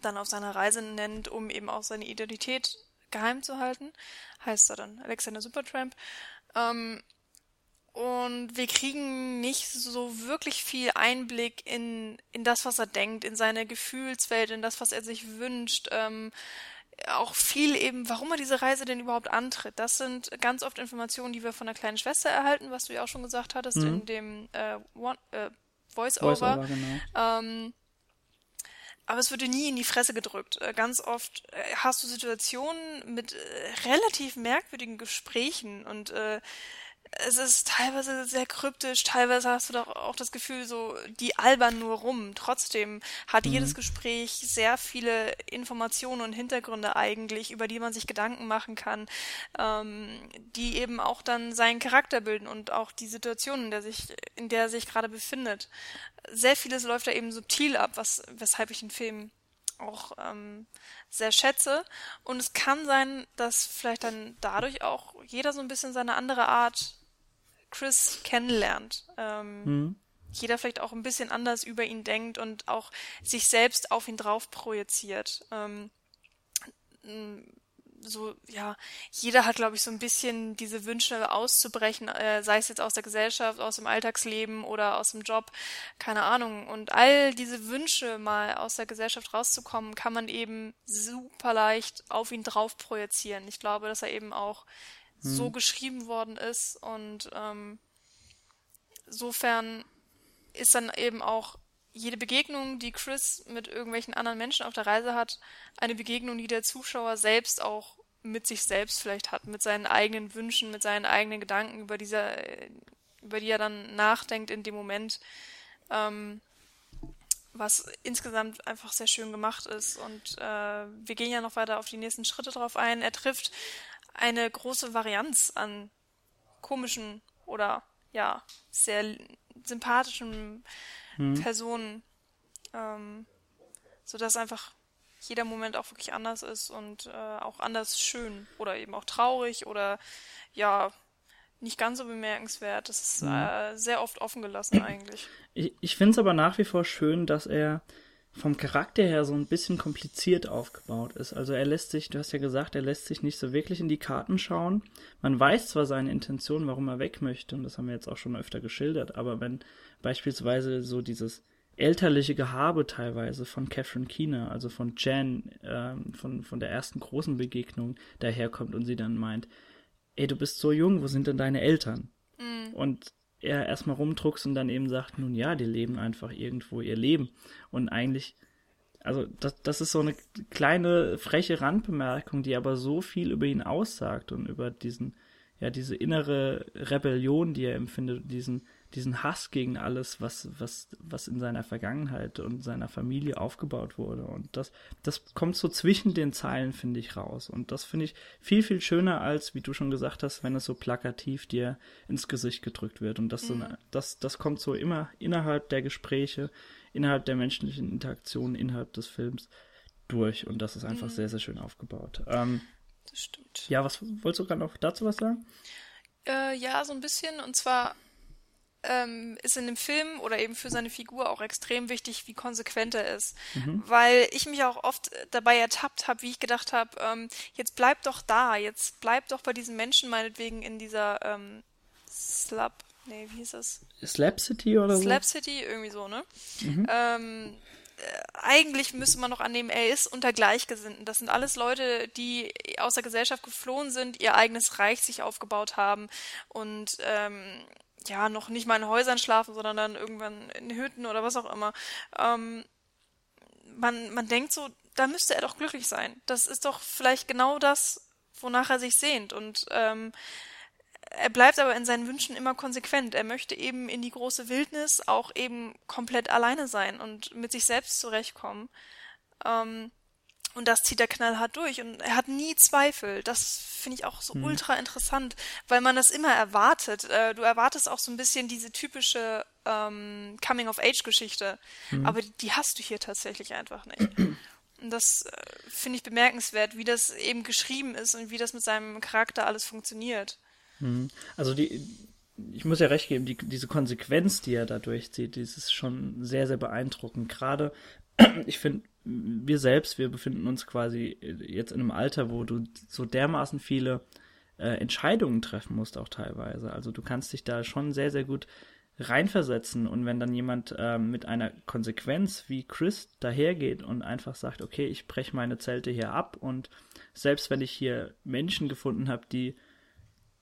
dann auf seiner Reise nennt, um eben auch seine Identität geheim zu halten, heißt er dann Alexander Supertramp. Ähm, und wir kriegen nicht so wirklich viel Einblick in, in das, was er denkt, in seine Gefühlswelt, in das, was er sich wünscht. Ähm, auch viel eben, warum er diese Reise denn überhaupt antritt. Das sind ganz oft Informationen, die wir von der kleinen Schwester erhalten, was du ja auch schon gesagt hattest mhm. in dem äh, äh, Voice-Over. Voice genau. ähm, aber es würde nie in die Fresse gedrückt. Äh, ganz oft äh, hast du Situationen mit äh, relativ merkwürdigen Gesprächen und äh, es ist teilweise sehr kryptisch, teilweise hast du doch auch das Gefühl, so, die albern nur rum. Trotzdem hat mhm. jedes Gespräch sehr viele Informationen und Hintergründe eigentlich, über die man sich Gedanken machen kann, ähm, die eben auch dann seinen Charakter bilden und auch die Situation, in der sich, in der er sich gerade befindet. Sehr vieles läuft da eben subtil ab, was, weshalb ich den Film auch ähm, sehr schätze. Und es kann sein, dass vielleicht dann dadurch auch jeder so ein bisschen seine andere Art Chris kennenlernt. Ähm, mhm. Jeder vielleicht auch ein bisschen anders über ihn denkt und auch sich selbst auf ihn drauf projiziert. Ähm, so, ja, jeder hat, glaube ich, so ein bisschen diese Wünsche auszubrechen, äh, sei es jetzt aus der Gesellschaft, aus dem Alltagsleben oder aus dem Job, keine Ahnung. Und all diese Wünsche mal aus der Gesellschaft rauszukommen, kann man eben super leicht auf ihn drauf projizieren. Ich glaube, dass er eben auch so geschrieben worden ist und ähm, insofern ist dann eben auch jede Begegnung, die Chris mit irgendwelchen anderen Menschen auf der Reise hat, eine Begegnung, die der Zuschauer selbst auch mit sich selbst vielleicht hat, mit seinen eigenen Wünschen, mit seinen eigenen Gedanken, über dieser, über die er dann nachdenkt in dem Moment, ähm, was insgesamt einfach sehr schön gemacht ist. Und äh, wir gehen ja noch weiter auf die nächsten Schritte drauf ein. Er trifft eine große Varianz an komischen oder ja, sehr sympathischen hm. Personen, ähm, sodass einfach jeder Moment auch wirklich anders ist und äh, auch anders schön oder eben auch traurig oder ja, nicht ganz so bemerkenswert. Das ist hm. äh, sehr oft offen gelassen eigentlich. Ich, ich finde es aber nach wie vor schön, dass er vom Charakter her so ein bisschen kompliziert aufgebaut ist. Also er lässt sich, du hast ja gesagt, er lässt sich nicht so wirklich in die Karten schauen. Man weiß zwar seine Intention, warum er weg möchte, und das haben wir jetzt auch schon öfter geschildert, aber wenn beispielsweise so dieses elterliche Gehabe teilweise von Catherine Keener, also von Jan, ähm, von, von der ersten großen Begegnung daherkommt und sie dann meint, ey, du bist so jung, wo sind denn deine Eltern? Mhm. Und er erstmal rumdruckst und dann eben sagt, nun ja, die leben einfach irgendwo ihr Leben. Und eigentlich, also das, das ist so eine kleine freche Randbemerkung, die aber so viel über ihn aussagt und über diesen, ja, diese innere Rebellion, die er empfindet, diesen diesen Hass gegen alles, was, was, was in seiner Vergangenheit und seiner Familie aufgebaut wurde. Und das, das kommt so zwischen den Zeilen, finde ich, raus. Und das finde ich viel, viel schöner als, wie du schon gesagt hast, wenn es so plakativ dir ins Gesicht gedrückt wird. Und das, mhm. so, das, das kommt so immer innerhalb der Gespräche, innerhalb der menschlichen Interaktionen, innerhalb des Films durch. Und das ist einfach mhm. sehr, sehr schön aufgebaut. Ähm, das stimmt. Ja, was wolltest du gerade noch dazu was sagen? Äh, ja, so ein bisschen. Und zwar ähm, ist in dem Film oder eben für seine Figur auch extrem wichtig, wie konsequent er ist. Mhm. Weil ich mich auch oft dabei ertappt habe, wie ich gedacht habe, ähm, jetzt bleib doch da, jetzt bleib doch bei diesen Menschen meinetwegen in dieser ähm, Slap, nee, wie hieß das? Slap City oder so? Slap City, irgendwie so, ne? Mhm. Ähm, eigentlich müsste man noch annehmen, er ist unter Gleichgesinnten. Das sind alles Leute, die aus der Gesellschaft geflohen sind, ihr eigenes Reich sich aufgebaut haben und ähm, ja, noch nicht mal in Häusern schlafen, sondern dann irgendwann in Hütten oder was auch immer. Ähm, man, man denkt so, da müsste er doch glücklich sein. Das ist doch vielleicht genau das, wonach er sich sehnt. Und ähm, er bleibt aber in seinen Wünschen immer konsequent. Er möchte eben in die große Wildnis auch eben komplett alleine sein und mit sich selbst zurechtkommen. Ähm, und das zieht er knallhart durch. Und er hat nie Zweifel. Das finde ich auch so hm. ultra interessant, weil man das immer erwartet. Äh, du erwartest auch so ein bisschen diese typische ähm, Coming-of-Age-Geschichte. Hm. Aber die, die hast du hier tatsächlich einfach nicht. Und das äh, finde ich bemerkenswert, wie das eben geschrieben ist und wie das mit seinem Charakter alles funktioniert. Mhm. Also die, ich muss ja recht geben, die, diese Konsequenz, die er da durchzieht, die ist schon sehr, sehr beeindruckend. Gerade, [clears throat] ich finde, wir selbst, wir befinden uns quasi jetzt in einem Alter, wo du so dermaßen viele äh, Entscheidungen treffen musst, auch teilweise. Also du kannst dich da schon sehr, sehr gut reinversetzen und wenn dann jemand äh, mit einer Konsequenz wie Chris dahergeht und einfach sagt, okay, ich breche meine Zelte hier ab und selbst wenn ich hier Menschen gefunden habe, die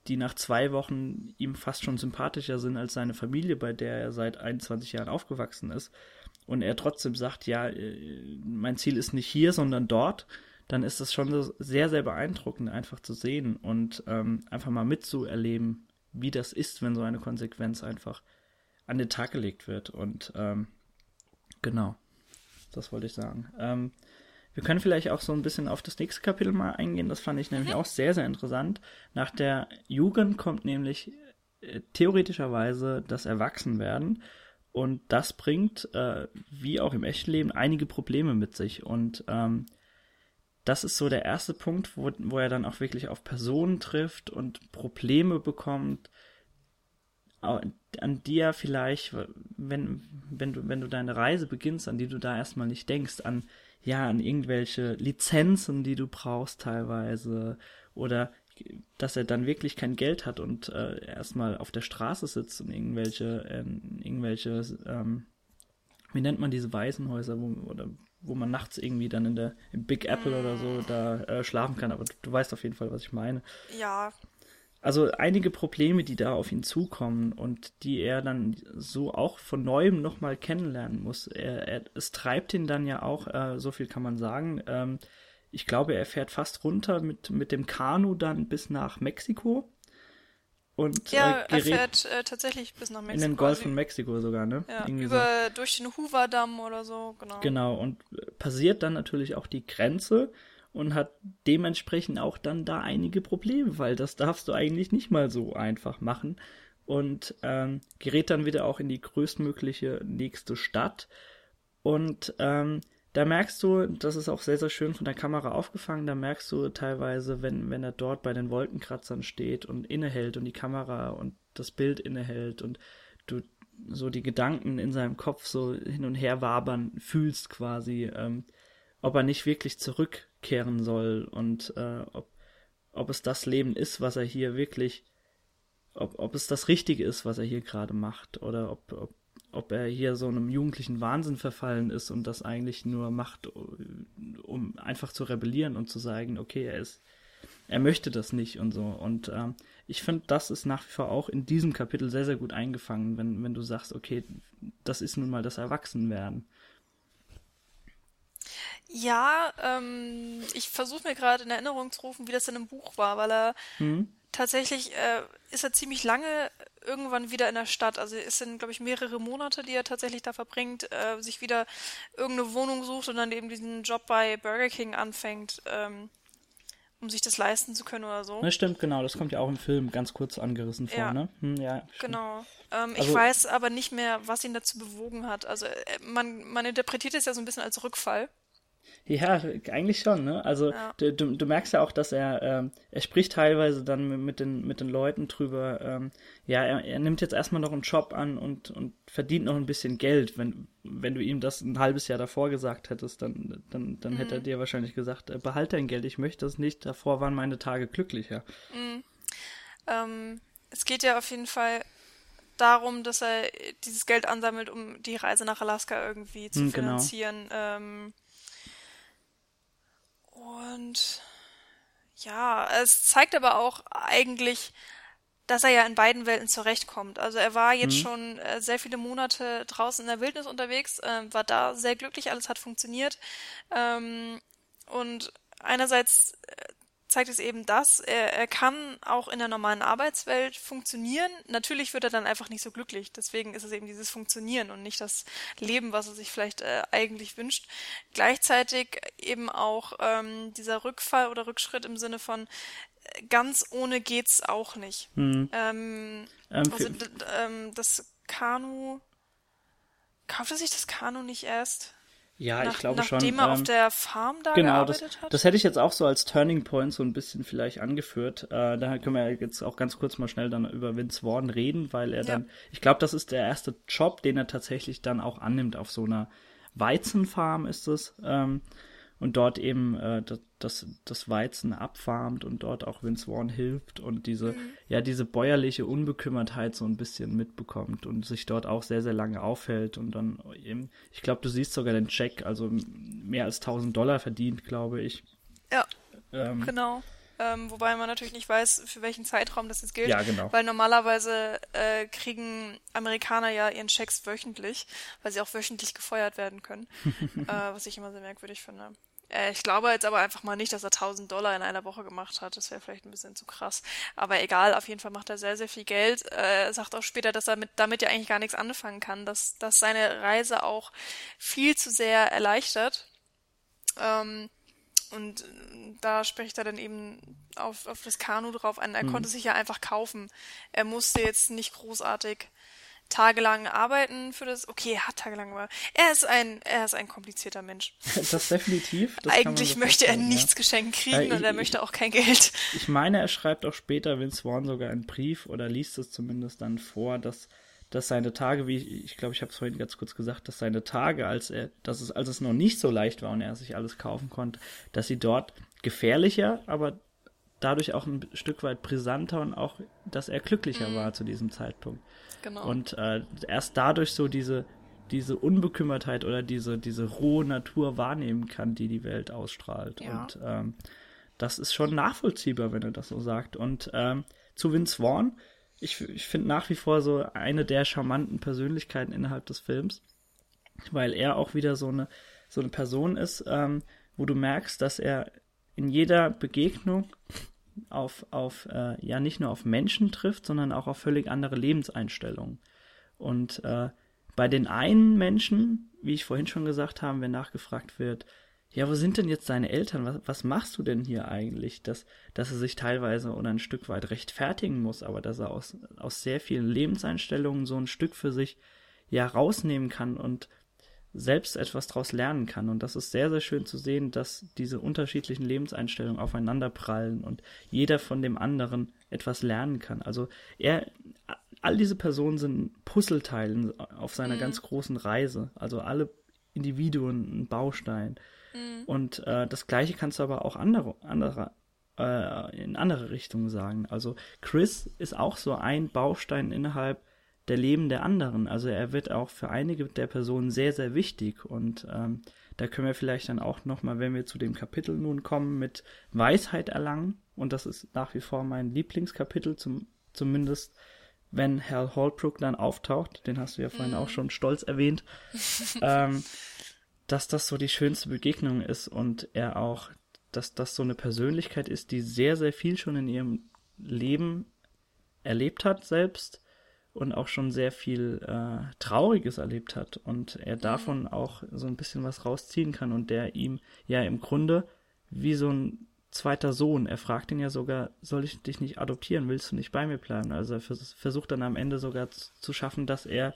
die nach zwei Wochen ihm fast schon sympathischer sind als seine Familie, bei der er seit 21 Jahren aufgewachsen ist, und er trotzdem sagt, ja, äh, mein Ziel ist nicht hier, sondern dort, dann ist das schon sehr, sehr beeindruckend, einfach zu sehen und ähm, einfach mal mitzuerleben, wie das ist, wenn so eine Konsequenz einfach an den Tag gelegt wird. Und ähm, genau, das wollte ich sagen. Ähm, wir können vielleicht auch so ein bisschen auf das nächste Kapitel mal eingehen. Das fand ich nämlich mhm. auch sehr, sehr interessant. Nach der Jugend kommt nämlich äh, theoretischerweise das Erwachsenwerden. Und das bringt, äh, wie auch im echten Leben, einige Probleme mit sich. Und ähm, das ist so der erste Punkt, wo, wo er dann auch wirklich auf Personen trifft und Probleme bekommt, an die er vielleicht, wenn, wenn, du, wenn du deine Reise beginnst, an die du da erstmal nicht denkst, an ja, an irgendwelche Lizenzen, die du brauchst teilweise oder dass er dann wirklich kein Geld hat und äh, erstmal auf der Straße sitzt und irgendwelche, äh, irgendwelche, ähm, wie nennt man diese Waisenhäuser, wo, oder wo man nachts irgendwie dann in der im Big Apple oder so da äh, schlafen kann, aber du, du, weißt auf jeden Fall, was ich meine. Ja, also einige Probleme, die da auf ihn zukommen und die er dann so auch von neuem nochmal kennenlernen muss. Er, er, es treibt ihn dann ja auch, äh, so viel kann man sagen. Ähm, ich glaube, er fährt fast runter mit, mit dem Kanu dann bis nach Mexiko. Und, ja, äh, er fährt äh, tatsächlich bis nach Mexiko. In den Golf von Mexiko sogar, ne? Ja, über, so. durch den Hoover-Damm oder so, genau. Genau, und passiert dann natürlich auch die Grenze und hat dementsprechend auch dann da einige Probleme, weil das darfst du eigentlich nicht mal so einfach machen und ähm, gerät dann wieder auch in die größtmögliche nächste Stadt und ähm, da merkst du, das ist auch sehr, sehr schön von der Kamera aufgefangen, da merkst du teilweise, wenn, wenn er dort bei den Wolkenkratzern steht und innehält und die Kamera und das Bild innehält und du so die Gedanken in seinem Kopf so hin und her wabern fühlst quasi, ähm, ob er nicht wirklich zurückkehren soll und äh, ob, ob es das Leben ist, was er hier wirklich, ob, ob es das Richtige ist, was er hier gerade macht oder ob, ob, ob er hier so einem jugendlichen Wahnsinn verfallen ist und das eigentlich nur macht, um einfach zu rebellieren und zu sagen, okay, er ist, er möchte das nicht und so. Und ähm, ich finde, das ist nach wie vor auch in diesem Kapitel sehr, sehr gut eingefangen, wenn, wenn du sagst, okay, das ist nun mal das Erwachsenwerden. Ja, ähm, ich versuche mir gerade in Erinnerung zu rufen, wie das in einem Buch war, weil er mhm. Tatsächlich äh, ist er ziemlich lange irgendwann wieder in der Stadt. Also es sind, glaube ich, mehrere Monate, die er tatsächlich da verbringt, äh, sich wieder irgendeine Wohnung sucht und dann eben diesen Job bei Burger King anfängt, ähm, um sich das leisten zu können oder so. Das stimmt, genau. Das kommt ja auch im Film ganz kurz angerissen vor, ja. ne? Hm, ja, genau. Ähm, also, ich weiß aber nicht mehr, was ihn dazu bewogen hat. Also äh, man, man interpretiert es ja so ein bisschen als Rückfall. Ja, eigentlich schon, ne? Also ja. du, du, merkst ja auch, dass er, ähm, er spricht teilweise dann mit, den, mit den Leuten drüber, ähm, ja, er, er nimmt jetzt erstmal noch einen Job an und, und verdient noch ein bisschen Geld. Wenn, wenn du ihm das ein halbes Jahr davor gesagt hättest, dann, dann, dann mhm. hätte er dir wahrscheinlich gesagt, äh, behalte dein Geld, ich möchte das nicht, davor waren meine Tage glücklicher. Mhm. Ähm, es geht ja auf jeden Fall darum, dass er dieses Geld ansammelt, um die Reise nach Alaska irgendwie zu Hm, genau. finanzieren. Ähm, und ja, es zeigt aber auch eigentlich, dass er ja in beiden Welten zurechtkommt. Also er war jetzt Mhm. schon äh, sehr viele Monate draußen in der Wildnis unterwegs, ähm, war da sehr glücklich, alles hat funktioniert. Ähm, und einerseits äh, zeigt es eben das, er, er kann auch in der normalen Arbeitswelt funktionieren. Natürlich wird er dann einfach nicht so glücklich. Deswegen ist es eben dieses Funktionieren und nicht das Leben, was er sich vielleicht äh, eigentlich wünscht. Gleichzeitig eben auch ähm, dieser Rückfall oder Rückschritt im Sinne von äh, ganz ohne geht's auch nicht. Hm. Ähm, Ähm, also ähm, das Kanu kaufte sich das Kanu nicht erst, ja, nach, ich glaube schon. nachdem er auf ähm, der Farm da Genau, das, gearbeitet hat? das hätte ich jetzt auch so als Turning Point so ein bisschen vielleicht angeführt. Äh, da können wir jetzt auch ganz kurz mal schnell dann über Vince Vaughn reden, weil er Ja. dann, ich glaube, das ist der erste Job, den er tatsächlich dann auch annimmt auf so einer Weizenfarm ist es. Ähm, und dort eben äh, das, das, Weizen abfarmt und dort auch Vince Vaughn hilft und diese, Mhm. ja, diese bäuerliche Unbekümmertheit so ein bisschen mitbekommt und sich dort auch sehr, sehr lange aufhält und dann eben, ich glaube, du siehst sogar den Check, also mehr als 1000 Dollar verdient, glaube ich. Ja, Ähm, genau. Ähm, wobei man natürlich nicht weiß, für welchen Zeitraum das jetzt gilt. Ja, genau. Weil normalerweise äh, kriegen Amerikaner ja ihren Checks wöchentlich, weil sie auch wöchentlich gefeuert werden können. [laughs] äh, was ich immer sehr merkwürdig finde. Äh, ich glaube jetzt aber einfach mal nicht, dass er 1000 Dollar in einer Woche gemacht hat. Das wäre vielleicht ein bisschen zu krass. Aber egal, auf jeden Fall macht er sehr, sehr viel Geld. Äh, Er sagt auch später, dass er mit, damit ja eigentlich gar nichts anfangen kann, dass, dass seine Reise auch viel zu sehr erleichtert. Ähm, und äh, da spricht er dann eben auf, auf das Kanu drauf an. Er Mhm. konnte sich ja einfach kaufen. Er musste jetzt nicht großartig tagelang arbeiten für das. Okay, er hat tagelang aber er ist ein er ist ein komplizierter Mensch. [laughs] das definitiv. Das Eigentlich so möchte er nichts geschenkt kriegen Äh, ich- und er ich- möchte auch kein Geld. Ja. [laughs] Ich meine, er schreibt auch später Vince Vaughn sogar einen Brief oder liest es zumindest dann vor, dass, dass seine Tage, wie ich, ich glaube, ich habe es vorhin ganz kurz gesagt, dass seine Tage, als er, dass es, als es noch nicht so leicht war und er sich alles kaufen konnte, dass sie dort gefährlicher, aber dadurch auch ein Stück weit brisanter und auch, dass er glücklicher war zu diesem Zeitpunkt. Genau. Und äh, erst dadurch so diese, diese Unbekümmertheit oder diese, diese rohe Natur wahrnehmen kann, die die Welt ausstrahlt. Ja. Und ähm, das ist schon nachvollziehbar, wenn er das so sagt. Und ähm, zu Vince Vaughn, ich, ich finde nach wie vor so eine der charmanten Persönlichkeiten innerhalb des Films, weil er auch wieder so eine, so eine Person ist, ähm, wo du merkst, dass er in jeder Begegnung auf, auf äh, ja nicht nur auf Menschen trifft, sondern auch auf völlig andere Lebenseinstellungen. Und äh, bei den einen Menschen, wie ich vorhin schon gesagt habe, wenn nachgefragt wird, ja, wo sind denn jetzt deine Eltern? Was, was machst du denn hier eigentlich? Dass, dass er sich teilweise oder ein Stück weit rechtfertigen muss, aber dass er aus, aus sehr vielen Lebenseinstellungen so ein Stück für sich ja rausnehmen kann und selbst etwas daraus lernen kann. Und das ist sehr, sehr schön zu sehen, dass diese unterschiedlichen Lebenseinstellungen aufeinander prallen und jeder von dem anderen etwas lernen kann. Also er, all diese Personen sind Puzzleteilen auf seiner ganz großen Reise. Also alle Individuen ein Baustein. Und äh, das Gleiche kannst du aber auch andere, andere, äh, in andere Richtungen sagen. Also Chris ist auch so ein Baustein innerhalb der Leben der anderen. Also er wird auch für einige der Personen sehr, sehr wichtig. Und ähm, da können wir vielleicht dann auch nochmal, wenn wir zu dem Kapitel nun kommen, mit Weisheit erlangen. Und das ist nach wie vor mein Lieblingskapitel, zum, zumindest wenn Hal Holbrook dann auftaucht. Den hast du ja vorhin auch schon stolz erwähnt. [laughs] ähm, dass das so die schönste Begegnung ist und er auch, dass das so eine Persönlichkeit ist, die sehr, sehr viel schon in ihrem Leben erlebt hat selbst und auch schon sehr viel äh, Trauriges erlebt hat und er davon auch so ein bisschen was rausziehen kann und der ihm ja im Grunde wie so ein zweiter Sohn, er fragt ihn ja sogar, soll ich dich nicht adoptieren, willst du nicht bei mir bleiben? Also er vers versucht dann am Ende sogar zu schaffen, dass er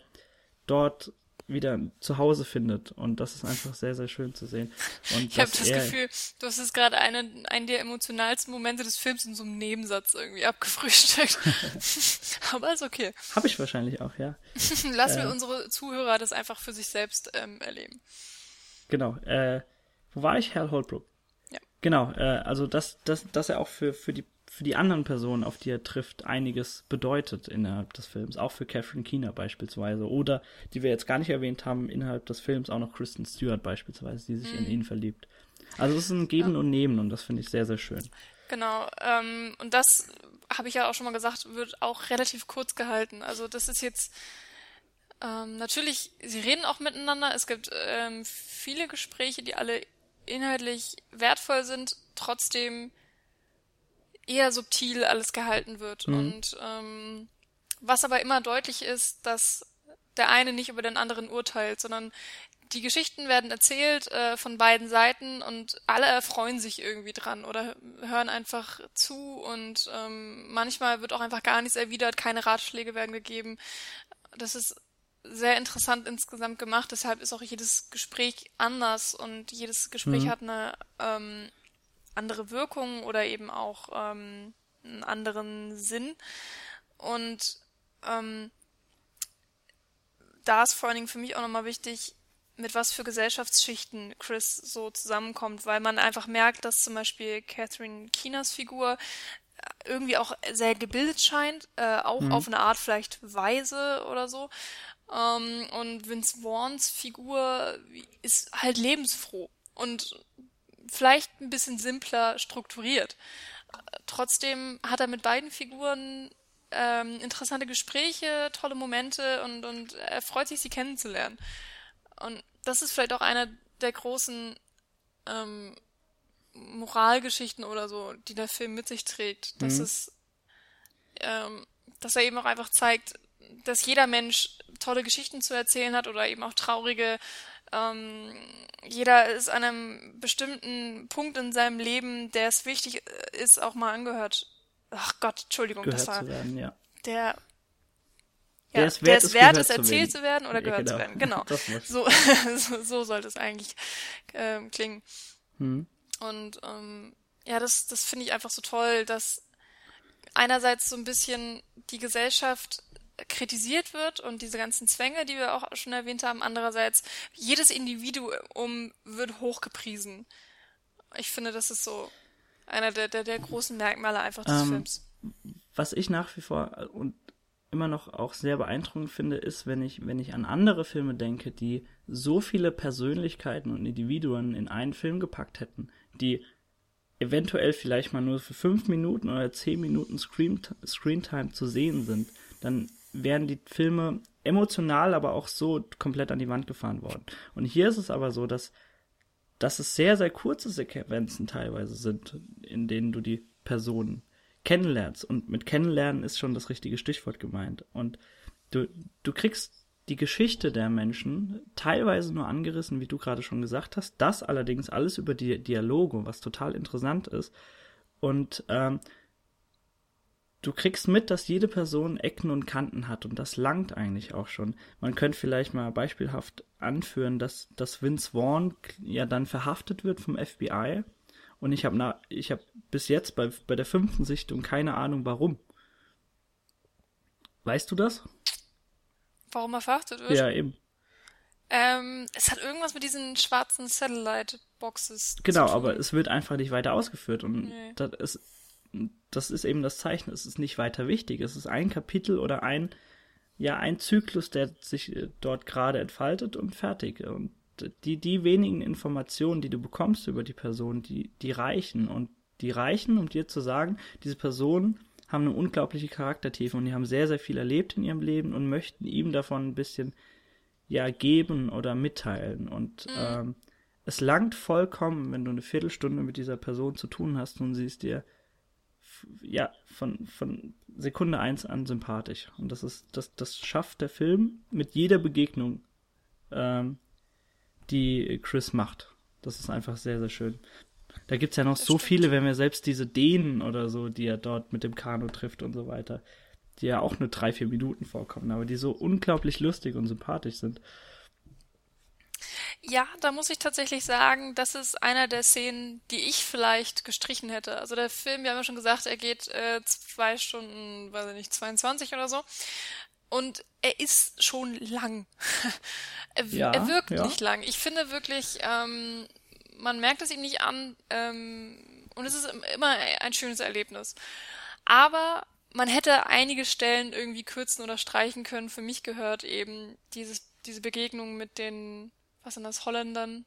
dort wieder zu Hause findet und das ist einfach sehr, sehr schön zu sehen. Und Ich habe das Gefühl, du hast jetzt gerade einen, einen der emotionalsten Momente des Films in so einem Nebensatz irgendwie abgefrühstückt. [laughs] Aber ist okay. Habe ich wahrscheinlich auch, ja. [laughs] Lassen wir unsere Zuhörer das einfach für sich selbst ähm, erleben. Genau. Äh, wo war ich? Hal Holbrook. Ja. Genau, äh, also dass, dass, dass er auch für, für die für die anderen Personen, auf die er trifft, einiges bedeutet innerhalb des Films. Auch für Catherine Keener beispielsweise. Oder, die wir jetzt gar nicht erwähnt haben, innerhalb des Films auch noch Kristen Stewart beispielsweise, die sich mhm. in ihn verliebt. Also es ist ein Geben ja. und Nehmen und das finde ich sehr, sehr schön. Genau. Ähm, und das habe ich ja auch schon mal gesagt, wird auch relativ kurz gehalten. Also das ist jetzt ähm, natürlich, sie reden auch miteinander. Es gibt ähm, viele Gespräche, die alle inhaltlich wertvoll sind, trotzdem eher subtil alles gehalten wird. Mhm. Und ähm, was aber immer deutlich ist, dass der eine nicht über den anderen urteilt, sondern die Geschichten werden erzählt äh, von beiden Seiten und alle erfreuen sich irgendwie dran oder hören einfach zu und ähm, manchmal wird auch einfach gar nichts erwidert, keine Ratschläge werden gegeben. Das ist sehr interessant insgesamt gemacht, deshalb ist auch jedes Gespräch anders und jedes Gespräch mhm. hat eine ähm, andere Wirkung oder eben auch ähm, einen anderen Sinn. Und ähm, da ist vor allen Dingen für mich auch nochmal wichtig, mit was für Gesellschaftsschichten Chris so zusammenkommt, weil man einfach merkt, dass zum Beispiel Catherine Keeners Figur irgendwie auch sehr gebildet scheint, äh, auch mhm. auf eine Art vielleicht weise oder so. Ähm, und Vince Vaughns Figur ist halt lebensfroh und vielleicht ein bisschen simpler strukturiert. Trotzdem hat er mit beiden Figuren ähm, interessante Gespräche, tolle Momente und, und er freut sich, sie kennenzulernen. Und das ist vielleicht auch einer der großen ähm, Moralgeschichten oder so, die der Film mit sich trägt. Dass mhm. es, ähm, dass er eben auch einfach zeigt, dass jeder Mensch tolle Geschichten zu erzählen hat oder eben auch traurige. Ähm, jeder ist an einem bestimmten Punkt in seinem Leben, der es wichtig ist, auch mal angehört. Ach Gott, Entschuldigung, gehört das war werden, ja. der ja, der ist wert, ist wert es erzählt zu werden, oder gehört ja, genau. zu werden. Genau. [laughs] [laughs] So, so, so sollte es eigentlich ähm, klingen. Hm. Und ähm, ja, das, das finde ich einfach so toll, dass einerseits so ein bisschen die Gesellschaft kritisiert wird und diese ganzen Zwänge, die wir auch schon erwähnt haben, andererseits jedes Individuum wird hochgepriesen. Ich finde, das ist so einer der, der, der großen Merkmale einfach des ähm, Films. Was ich nach wie vor und immer noch auch sehr beeindruckend finde, ist, wenn ich, wenn ich an andere Filme denke, die so viele Persönlichkeiten und Individuen in einen Film gepackt hätten, die eventuell vielleicht mal nur für fünf Minuten oder zehn Minuten Screen, Screentime zu sehen sind, dann wären die Filme emotional, aber auch so komplett an die Wand gefahren worden. Und hier ist es aber so, dass, dass es sehr, sehr kurze Sequenzen teilweise sind, in denen du die Personen kennenlernst. Und mit kennenlernen ist schon das richtige Stichwort gemeint. Und du, du kriegst die Geschichte der Menschen teilweise nur angerissen, wie du gerade schon gesagt hast. Das allerdings alles über die Dialoge, was total interessant ist. Und ähm, du kriegst mit, dass jede Person Ecken und Kanten hat und das langt eigentlich auch schon. Man könnte vielleicht mal beispielhaft anführen, dass, dass Vince Vaughn ja dann verhaftet wird vom FBI und ich habe ich habe bis jetzt bei, bei der fünften Sichtung keine Ahnung warum. Weißt du das? Warum er verhaftet wird? Ja, eben. Ähm, es hat irgendwas mit diesen schwarzen Satellite-Boxes. Genau, aber es wird einfach nicht weiter ausgeführt und nee. das ist das ist eben das Zeichen, es ist nicht weiter wichtig. Es ist ein Kapitel oder ein, ja, ein Zyklus, der sich äh, dort gerade entfaltet und fertig. Und die, die wenigen Informationen, die du bekommst über die Person, die, die reichen. Und die reichen, um dir zu sagen, diese Personen haben eine unglaubliche Charaktertiefe und die haben sehr, sehr viel erlebt in ihrem Leben und möchten ihm davon ein bisschen, ja, geben oder mitteilen. Und mhm. ähm, es langt vollkommen, wenn du eine Viertelstunde mit dieser Person zu tun hast und sie ist dir ja, von, von Sekunde eins an sympathisch. Und das ist, das, das schafft der Film mit jeder Begegnung, ähm, die Chris macht. Das ist einfach sehr, sehr schön. Da gibt's ja noch das so stimmt. viele, wenn wir selbst diese Dänen oder so, die er dort mit dem Kanu trifft und so weiter, die ja auch nur drei, vier Minuten vorkommen, aber die so unglaublich lustig und sympathisch sind. Ja, da muss ich tatsächlich sagen, das ist einer der Szenen, die ich vielleicht gestrichen hätte. Also der Film, wir haben ja schon gesagt, er geht äh, zwei Stunden, weiß ich nicht, 22 oder so. Und er ist schon lang. [laughs] er, ja, er, wirkt ja. nicht lang. Ich finde wirklich, ähm, man merkt es ihm nicht an. Ähm, Und es ist immer ein schönes Erlebnis. Aber man hätte einige Stellen irgendwie kürzen oder streichen können. Für mich gehört eben dieses, diese Begegnung mit den, was sind das, Holländern?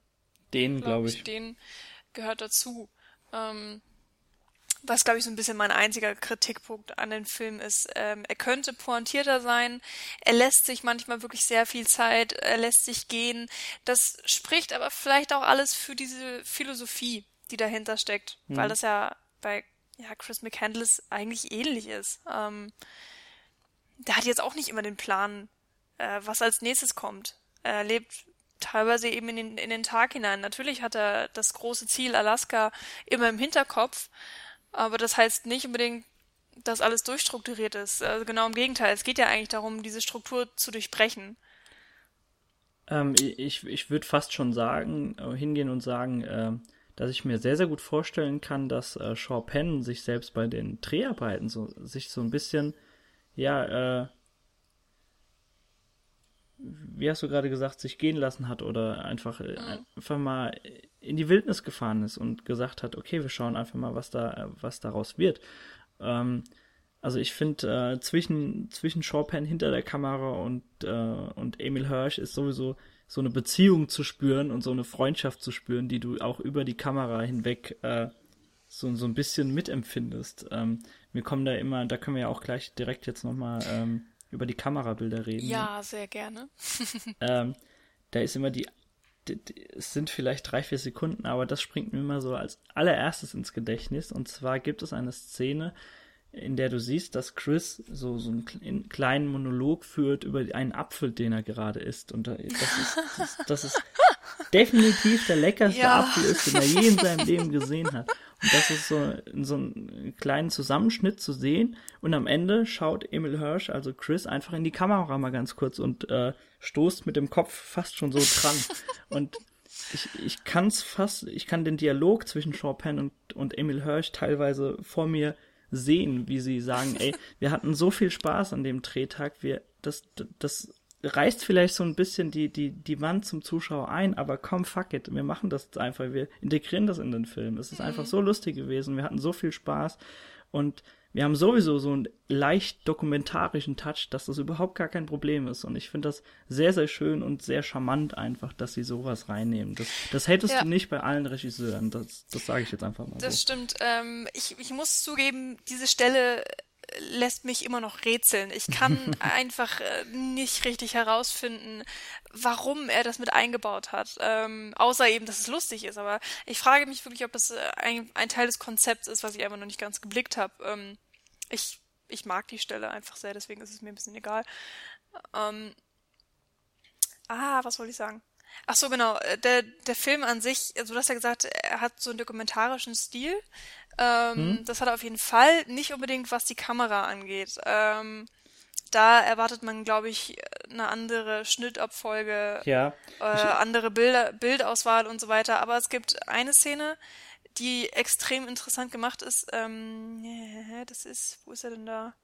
Den, glaube glaub ich. Den gehört dazu. Ähm, was, glaube ich, so ein bisschen mein einziger Kritikpunkt an den Film ist. Ähm, er könnte pointierter sein. Er lässt sich manchmal wirklich sehr viel Zeit. Er lässt sich gehen. Das spricht aber vielleicht auch alles für diese Philosophie, die dahinter steckt. Hm. Weil das ja bei ja, Chris McCandless eigentlich ähnlich ist. Ähm, der hat jetzt auch nicht immer den Plan, äh, was als nächstes kommt. Er lebt teilweise eben in den, in den Tag hinein. Natürlich hat er das große Ziel Alaska immer im Hinterkopf, aber das heißt nicht unbedingt, dass alles durchstrukturiert ist. Also genau im Gegenteil. Es geht ja eigentlich darum, diese Struktur zu durchbrechen. Ähm, ich ich würde fast schon sagen, äh, hingehen und sagen, äh, dass ich mir sehr, sehr gut vorstellen kann, dass äh, Shaw Penn sich selbst bei den Dreharbeiten so, sich so ein bisschen, ja, äh, wie hast du gerade gesagt, sich gehen lassen hat oder einfach, äh, mhm. einfach mal in die Wildnis gefahren ist und gesagt hat, okay, wir schauen einfach mal, was da, was daraus wird. Ähm, also ich finde, äh, zwischen, zwischen Chopin hinter der Kamera und, äh, und Emil Hirsch ist sowieso so eine Beziehung zu spüren und so eine Freundschaft zu spüren, die du auch über die Kamera hinweg äh, so, so ein bisschen mitempfindest. Ähm, wir kommen da immer, da können wir ja auch gleich direkt jetzt nochmal ähm, über die Kamerabilder reden. Ja, sehr gerne. [laughs] ähm, da ist immer die, die, die, es sind vielleicht drei, vier Sekunden, aber das springt mir immer so als allererstes ins Gedächtnis. Und zwar gibt es eine Szene, in der du siehst, dass Chris so, so einen kleinen Monolog führt über einen Apfel, den er gerade isst. Und das ist, das, das ist definitiv der leckerste ja. Apfel ist, den er je in seinem [laughs] Leben gesehen hat. Und das ist so in so einem kleinen Zusammenschnitt zu sehen. Und am Ende schaut Emil Hirsch, also Chris, einfach in die Kamera mal ganz kurz und äh, stoßt mit dem Kopf fast schon so dran. [laughs] und ich, ich kann es fast, ich kann den Dialog zwischen Chopin und, und Emil Hirsch teilweise vor mir sehen, wie sie sagen, ey, wir hatten so viel Spaß an dem Drehtag, wir, das, das reißt vielleicht so ein bisschen die, die, die Wand zum Zuschauer ein, aber komm, fuck it, wir machen das jetzt einfach, wir integrieren das in den Film. Es ist mhm. einfach so lustig gewesen, wir hatten so viel Spaß und wir haben sowieso so einen leicht dokumentarischen Touch, dass das überhaupt gar kein Problem ist. Und ich finde das sehr, sehr schön und sehr charmant einfach, dass sie sowas reinnehmen. Das, das hättest ja. du nicht bei allen Regisseuren. Das, das sage ich jetzt einfach mal. Das so. stimmt. Ähm, ich, ich muss zugeben, diese Stelle lässt mich immer noch rätseln. Ich kann [laughs] einfach äh, nicht richtig herausfinden, warum er das mit eingebaut hat. Ähm, außer eben, dass es lustig ist. Aber ich frage mich wirklich, ob das äh, ein, ein Teil des Konzepts ist, was ich einfach noch nicht ganz geblickt habe. Ähm, ich, ich mag die Stelle einfach sehr, deswegen ist es mir ein bisschen egal. Ähm, ah, was wollte ich sagen? Ach so, genau. Äh, der, der Film an sich, also du hast ja gesagt, er hat so einen dokumentarischen Stil. Ähm, hm? Das hat er auf jeden Fall. Nicht unbedingt, was die Kamera angeht. Ähm, da erwartet man, glaube ich, eine andere Schnittabfolge, ja. äh, andere Bilder, Bildauswahl und so weiter. Aber es gibt eine Szene, die extrem interessant gemacht ist. Ähm, [laughs] das ist, wo ist er denn da?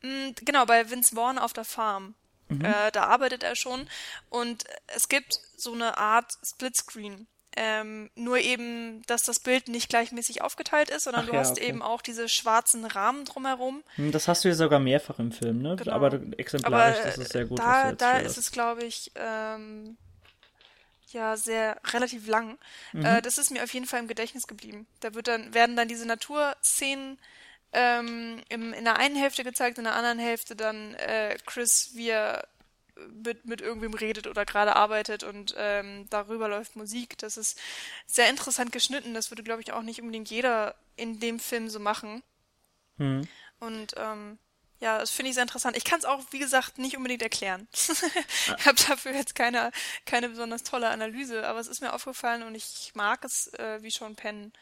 Hm, genau, bei Vince Vaughn auf der Farm. Mhm. Äh, da arbeitet er schon. Und es gibt so eine Art Splitscreen. Ähm, nur eben, dass das Bild nicht gleichmäßig aufgeteilt ist, sondern Ach, du ja, hast okay. eben auch diese schwarzen Rahmen drumherum. Hm, das hast du ja sogar mehrfach im Film, ne? Genau. Aber exemplarisch Aber, ist es sehr gut. Da, da ist es, glaube ich, ähm, ja sehr relativ lang. Mhm. Äh, das ist mir auf jeden Fall im Gedächtnis geblieben. Da wird dann, werden dann diese Naturszenen ähm, im, in der einen Hälfte gezeigt, in der anderen Hälfte dann äh, Chris, wie er mit, mit irgendwem redet oder gerade arbeitet und ähm, darüber läuft Musik. Das ist sehr interessant geschnitten. Das würde, glaube ich, auch nicht unbedingt jeder in dem Film so machen. Mhm. Und ähm, ja, das finde ich sehr interessant. Ich kann es auch, wie gesagt, nicht unbedingt erklären. [laughs] ich habe dafür jetzt keine, keine besonders tolle Analyse, aber es ist mir aufgefallen und ich mag es, äh, wie Sean Penn,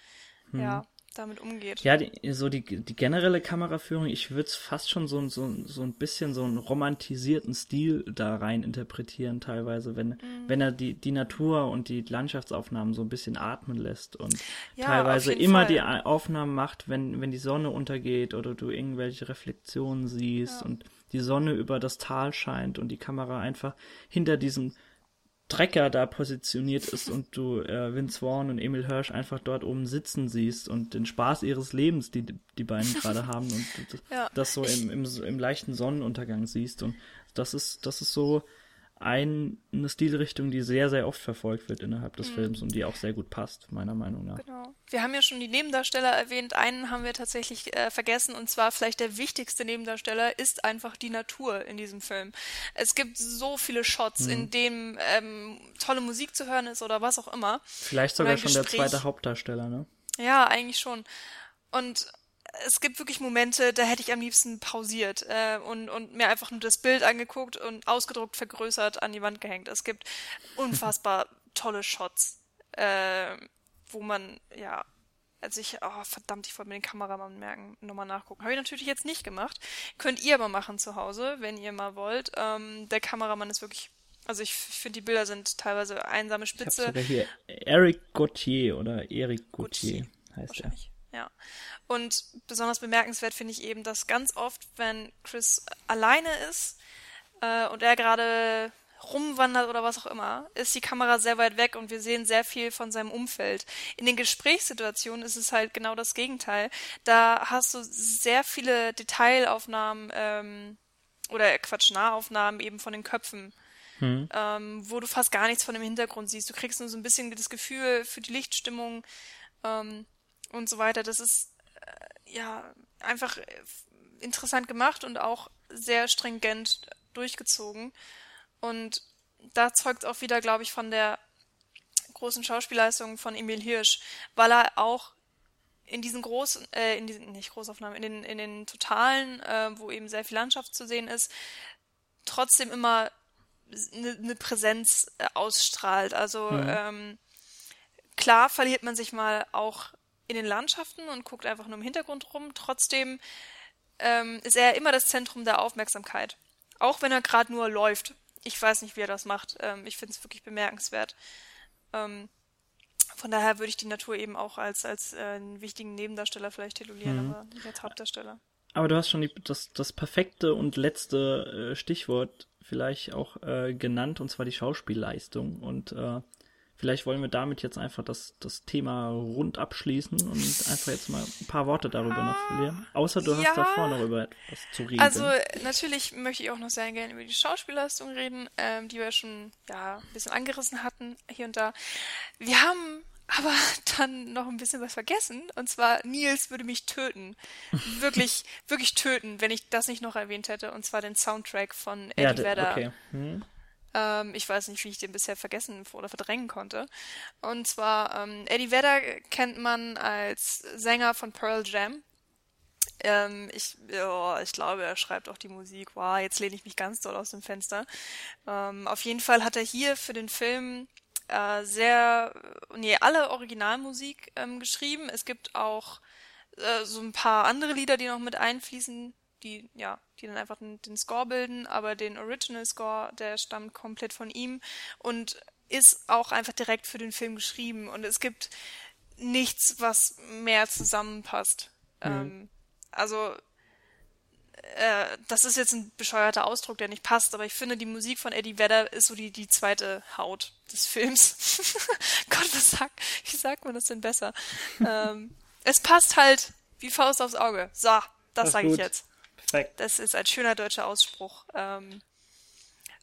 hm. ja, damit umgeht. Ja, die, so die, die generelle Kameraführung, ich würde es fast schon so, so, so ein bisschen so einen romantisierten Stil da rein interpretieren, teilweise, wenn, mhm. wenn er die, die Natur und die Landschaftsaufnahmen so ein bisschen atmen lässt und ja, teilweise immer Fall. die Aufnahmen macht, wenn, wenn die Sonne untergeht oder du irgendwelche Reflexionen siehst ja. und die Sonne über das Tal scheint und die Kamera einfach hinter diesem Trecker da positioniert ist und du äh, Vince Vaughn und Emil Hirsch einfach dort oben sitzen siehst und den Spaß ihres Lebens, die die beiden [laughs] gerade haben und das, ja, das so im, im, im leichten Sonnenuntergang siehst und das ist das ist so eine Stilrichtung, die sehr, sehr oft verfolgt wird innerhalb des mhm. Films und die auch sehr gut passt, meiner Meinung nach. Genau. Wir haben ja schon die Nebendarsteller erwähnt. Einen haben wir tatsächlich äh, vergessen und zwar vielleicht der wichtigste Nebendarsteller ist einfach die Natur in diesem Film. Es gibt so viele Shots, mhm. in denen ähm, tolle Musik zu hören ist oder was auch immer. Vielleicht sogar schon der zweite Hauptdarsteller, ne? Ja, eigentlich schon. Und es gibt wirklich Momente, da hätte ich am liebsten pausiert äh, und, und mir einfach nur das Bild angeguckt und ausgedruckt, vergrößert an die Wand gehängt. Es gibt unfassbar [laughs] tolle Shots, äh, wo man, ja, also ich, oh, verdammt, ich wollte mir den Kameramann merken, nochmal nachgucken. Habe ich natürlich jetzt nicht gemacht. Könnt ihr aber machen zu Hause, wenn ihr mal wollt. Ähm, der Kameramann ist wirklich also ich finde, die Bilder sind teilweise einsame Spitze. Ich sogar hier Eric Gauthier oder Eric Gauthier heißt er. Ja. Und besonders bemerkenswert finde ich eben, dass ganz oft, wenn Chris alleine ist äh, und er gerade rumwandert oder was auch immer, ist die Kamera sehr weit weg und wir sehen sehr viel von seinem Umfeld. In den Gesprächssituationen ist es halt genau das Gegenteil. Da hast du sehr viele Detailaufnahmen ähm, oder Quatsch, Nahaufnahmen eben von den Köpfen. Hm. Ähm, wo du fast gar nichts von dem Hintergrund siehst. Du kriegst nur so ein bisschen das Gefühl für die Lichtstimmung ähm, und so weiter. Das ist ja, einfach äh, interessant gemacht und auch sehr stringent durchgezogen. Und da zeugt auch wieder, glaube ich, von der großen Schauspielleistung von Emil Hirsch, weil er auch in diesen großen, äh, in diesen, nicht Großaufnahmen, in den, in den Totalen, äh, wo eben sehr viel Landschaft zu sehen ist, trotzdem immer eine ne Präsenz äh, ausstrahlt. Also mhm. ähm, klar verliert man sich mal auch in den Landschaften und guckt einfach nur im Hintergrund rum. Trotzdem ähm, ist er immer das Zentrum der Aufmerksamkeit. Auch wenn er gerade nur läuft. Ich weiß nicht, wie er das macht. Ähm, ich finde es wirklich bemerkenswert. Ähm, von daher würde ich die Natur eben auch als, als äh, einen wichtigen Nebendarsteller vielleicht titulieren, mhm. aber nicht als Hauptdarsteller. Aber du hast schon die, das, das perfekte und letzte äh, Stichwort vielleicht auch äh, genannt, und zwar die Schauspielleistung. Und äh, Vielleicht wollen wir damit jetzt einfach das, das Thema rund abschließen und einfach jetzt mal ein paar Worte darüber noch verlieren. Außer du ja, hast davor noch über etwas zu reden. Also natürlich möchte ich auch noch sehr gerne über die Schauspielleistung reden, ähm, die wir schon ja ein bisschen angerissen hatten hier und da. Wir haben aber [laughs] dann noch ein bisschen was vergessen. Und zwar, Nils würde mich töten. Wirklich, [laughs] wirklich töten, wenn ich das nicht noch erwähnt hätte. Und zwar den Soundtrack von Eddie ja, Vedder. Okay. Hm. Ähm, ich weiß nicht, wie ich den bisher vergessen oder verdrängen konnte. Und zwar, ähm, Eddie Vedder kennt man als Sänger von Pearl Jam. Ähm, ich, oh, ich glaube, er schreibt auch die Musik. Wow, jetzt lehne ich mich ganz doll aus dem Fenster. Ähm, auf jeden Fall hat er hier für den Film äh, sehr, nee, alle Originalmusik ähm, geschrieben. Es gibt auch äh, so ein paar andere Lieder, die noch mit einfließen, die, ja, die dann einfach den, den Score bilden, aber den Original Score, der stammt komplett von ihm und ist auch einfach direkt für den Film geschrieben und es gibt nichts, was mehr zusammenpasst. Mhm. Ähm, also äh, das ist jetzt ein bescheuerter Ausdruck, der nicht passt, aber ich finde, die Musik von Eddie Vedder ist so die, die zweite Haut des Films. [laughs] Gott, was sagt, wie sagt man das denn besser? [laughs] ähm, es passt halt wie Faust aufs Auge. So, das sage ich jetzt. Perfekt. Das ist ein schöner deutscher Ausspruch. Ähm,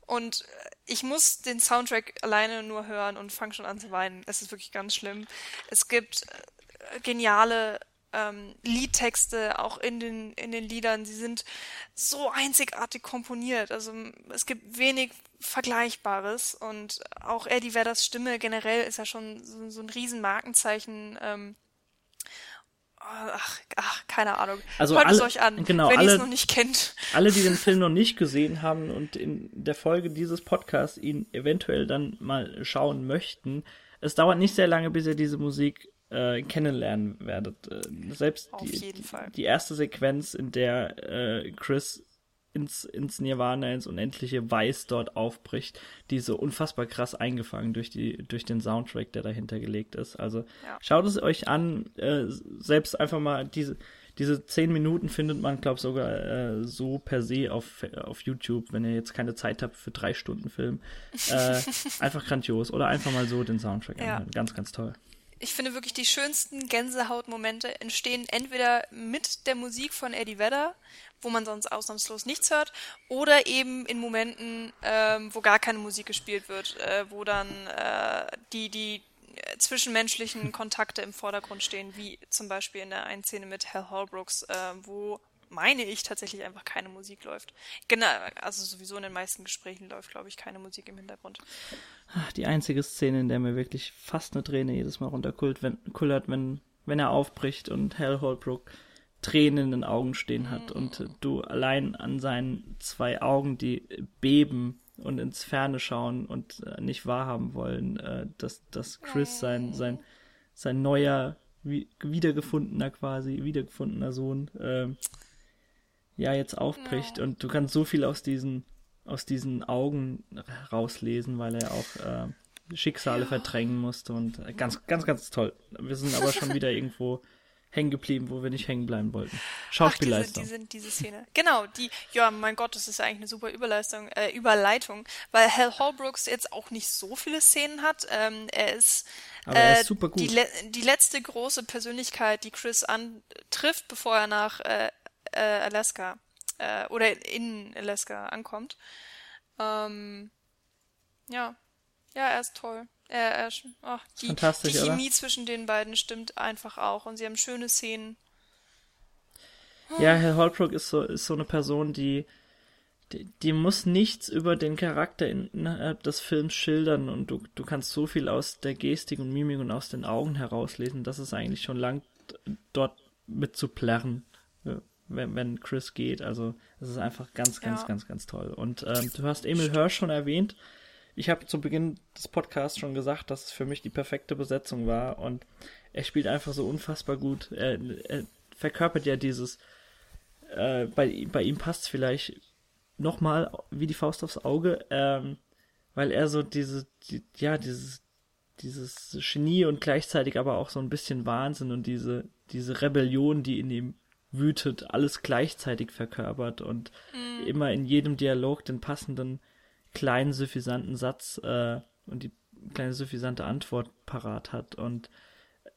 und ich muss den Soundtrack alleine nur hören und fange schon an zu weinen. Es ist wirklich ganz schlimm. Es gibt äh, geniale ähm, Liedtexte auch in den, in den Liedern. Sie sind so einzigartig komponiert. Also es gibt wenig Vergleichbares und auch Eddie Vedders Stimme generell ist ja schon so, so ein Riesenmarkenzeichen. Ähm, Ach, ach, keine Ahnung. Also Hört alle, es euch an, genau, wenn ihr es noch nicht kennt. Alle, die den [laughs] Film noch nicht gesehen haben und in der Folge dieses Podcasts ihn eventuell dann mal schauen möchten, es dauert nicht sehr lange, bis ihr diese Musik äh, kennenlernen werdet. Äh, selbst Auf die, jeden Fall. die erste Sequenz, in der äh, Chris ins, ins Nirvana, ins unendliche Weiß dort aufbricht, die so unfassbar krass eingefangen durch die, durch den Soundtrack, der dahinter gelegt ist. Also ja. schaut es euch an, äh, selbst einfach mal diese, diese zehn Minuten findet man, glaube ich, sogar äh, so per se auf, auf YouTube, wenn ihr jetzt keine Zeit habt für drei Stunden Film. Äh, [laughs] einfach grandios. Oder einfach mal so den Soundtrack ja. anhören. Ganz, ganz toll. Ich finde wirklich, die schönsten Gänsehautmomente entstehen entweder mit der Musik von Eddie Vedder, wo man sonst ausnahmslos nichts hört, oder eben in Momenten, ähm, wo gar keine Musik gespielt wird, äh, wo dann äh, die, die zwischenmenschlichen [laughs] Kontakte im Vordergrund stehen, wie zum Beispiel in der einen Szene mit Hal Holbrooks, äh, wo meine ich tatsächlich einfach keine Musik läuft. Genau, also sowieso in den meisten Gesprächen läuft, glaube ich, keine Musik im Hintergrund. Die einzige Szene, in der mir wirklich fast eine Träne jedes Mal runterkullert, wenn, kullert, wenn, wenn er aufbricht und Hal Holbrook Tränen in den Augen stehen hat mhm. und du allein an seinen zwei Augen, die beben und ins Ferne schauen und äh, nicht wahrhaben wollen, äh, dass, dass Chris sein, sein, sein neuer, wie, wiedergefundener quasi, wiedergefundener Sohn, äh, ja, jetzt aufbricht. Ja. Und du kannst so viel aus diesen, aus diesen Augen rauslesen, weil er auch äh, Schicksale ja. verdrängen musste und äh, ganz, ganz, ganz toll. Wir sind aber schon wieder [laughs] irgendwo hängen geblieben, wo wir nicht hängen bleiben wollten. Schauspielleistung. Ach, diese, diese, diese Szene. Genau, die, ja, mein Gott, das ist ja eigentlich eine super Überleistung, äh, Überleitung, weil Hal Holbrooks jetzt auch nicht so viele Szenen hat. Ähm, er ist, Aber er ist äh, super gut. Die, die letzte große Persönlichkeit, die Chris antrifft, bevor er nach äh, äh, Alaska äh, oder in Alaska ankommt. Ähm, ja, ja, er ist toll. Er, er, oh, die, Fantastisch, die Chemie oder? zwischen den beiden stimmt einfach auch und sie haben schöne Szenen. Ja, Herr Holbrook ist so, ist so eine Person, die, die, die muss nichts über den Charakter innerhalb des Films schildern und du, du kannst so viel aus der Gestik und Mimik und aus den Augen herauslesen, dass es eigentlich schon lang dort mit zu plärren, wenn, wenn Chris geht. Also es ist einfach ganz, ganz, ja. ganz, ganz toll. Und ähm, du hast Emil Hirsch schon erwähnt ich habe zu Beginn des Podcasts schon gesagt, dass es für mich die perfekte Besetzung war und er spielt einfach so unfassbar gut. Er, er verkörpert ja dieses, äh, bei, bei ihm passt es vielleicht nochmal wie die Faust aufs Auge, ähm, weil er so diese, die, ja, dieses, dieses Genie und gleichzeitig aber auch so ein bisschen Wahnsinn und diese, diese Rebellion, die in ihm wütet, alles gleichzeitig verkörpert und mhm. immer in jedem Dialog den passenden kleinen, suffisanten Satz äh, und die kleine, suffisante Antwort parat hat. Und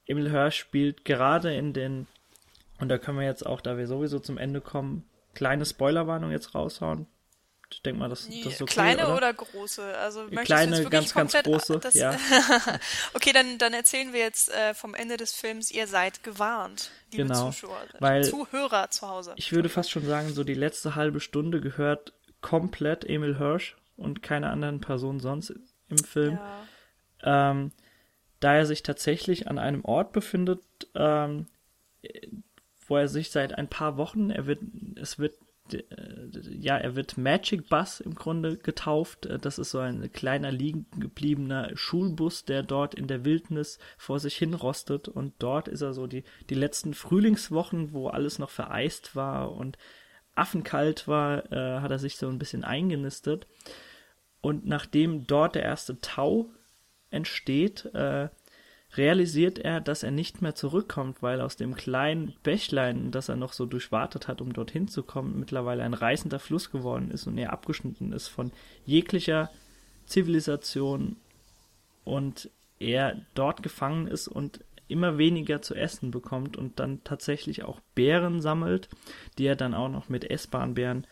Emil Hirsch spielt gerade in den, und da können wir jetzt auch, da wir sowieso zum Ende kommen, kleine Spoilerwarnung jetzt raushauen. Ich denke mal, das, das ist okay, Kleine oder? oder, große? Also kleine, ganz, ganz große. Das, ja. [laughs] okay, dann, dann erzählen wir jetzt äh, vom Ende des Films. Ihr seid gewarnt, liebe genau, Zuschauer, weil Zuhörer zu Hause. Ich würde fast schon sagen, so die letzte halbe Stunde gehört komplett Emil Hirsch und keine anderen Personen sonst im Film. Ja. Ähm, da er sich tatsächlich an einem Ort befindet, ähm, wo er sich seit ein paar Wochen, er wird, es wird, ja, er wird Magic Bus im Grunde getauft. Das ist so ein kleiner liegen gebliebener Schulbus, der dort in der Wildnis vor sich hin rostet. Und dort ist er so die, die letzten Frühlingswochen, wo alles noch vereist war und affenkalt war, äh, hat er sich so ein bisschen eingenistet. Und nachdem dort der erste Tau entsteht, äh, realisiert er, dass er nicht mehr zurückkommt, weil aus dem kleinen Bächlein, das er noch so durchwartet hat, um dorthin zu kommen, mittlerweile ein reißender Fluss geworden ist und er abgeschnitten ist von jeglicher Zivilisation und er dort gefangen ist und immer weniger zu essen bekommt und dann tatsächlich auch Beeren sammelt, die er dann auch noch mit essbaren Beeren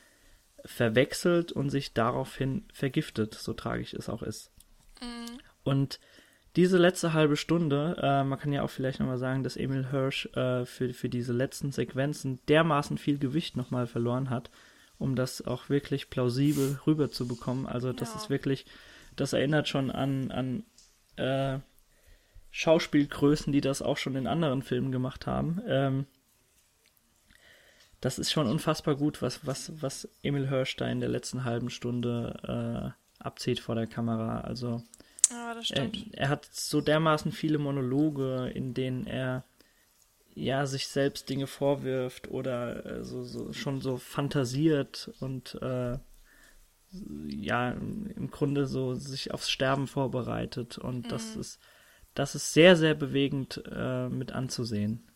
verwechselt und sich daraufhin vergiftet, so tragisch es auch ist. Mhm. Und diese letzte halbe Stunde, äh, man kann ja auch vielleicht nochmal sagen, dass Emil Hirsch äh, für, für diese letzten Sequenzen dermaßen viel Gewicht nochmal verloren hat, um das auch wirklich plausibel rüberzubekommen. Also das ja. ist wirklich, das erinnert schon an, an äh, Schauspielgrößen, die das auch schon in anderen Filmen gemacht haben. Ähm, das ist schon unfassbar gut, was, was, was Emil Hirsch da in der letzten halben Stunde äh, abzieht vor der Kamera. Also ja, er, er, hat so dermaßen viele Monologe, in denen er ja sich selbst Dinge vorwirft oder äh, so, so schon so fantasiert und äh, ja im Grunde so sich aufs Sterben vorbereitet und mhm. das ist das ist sehr, sehr bewegend äh, mit anzusehen.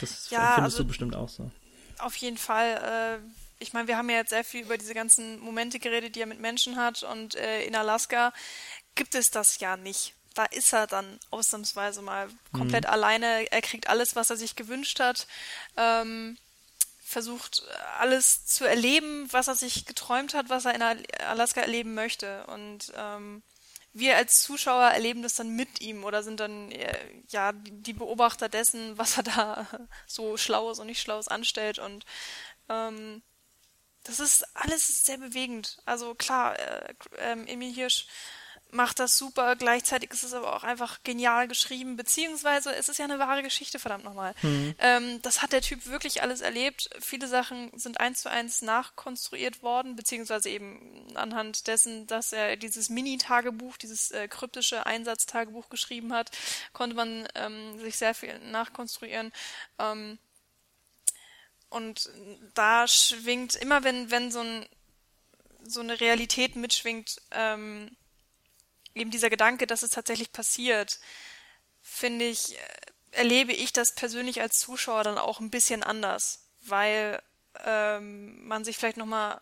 Das ja, findest also, du bestimmt auch so. Auf jeden Fall. Äh, ich meine, wir haben ja jetzt sehr viel über diese ganzen Momente geredet, die er mit Menschen hat. Und äh, in Alaska gibt es das ja nicht. Da ist er dann ausnahmsweise mal komplett mhm. alleine. Er kriegt alles, was er sich gewünscht hat. Ähm, versucht alles zu erleben, was er sich geträumt hat, was er in Alaska erleben möchte. Und ähm, wir als Zuschauer erleben das dann mit ihm oder sind dann äh, ja die Beobachter dessen, was er da [laughs] so Schlaues und nicht Schlaues anstellt. Und ähm, das ist alles sehr bewegend. Also klar, äh, äh, Emil Hirsch macht das super. Gleichzeitig ist es aber auch einfach genial geschrieben, beziehungsweise es ist ja eine wahre Geschichte, verdammt nochmal. Mhm. Ähm, das hat der Typ wirklich alles erlebt. Viele Sachen sind eins zu eins nachkonstruiert worden, beziehungsweise eben anhand dessen, dass er dieses Mini-Tagebuch, dieses äh, kryptische Einsatztagebuch geschrieben hat, konnte man ähm, sich sehr viel nachkonstruieren. Ähm, und da schwingt immer, wenn, wenn so ein so eine Realität mitschwingt, ähm, eben dieser Gedanke, dass es tatsächlich passiert, finde ich, äh, erlebe ich das persönlich als Zuschauer dann auch ein bisschen anders, weil ähm, man sich vielleicht nochmal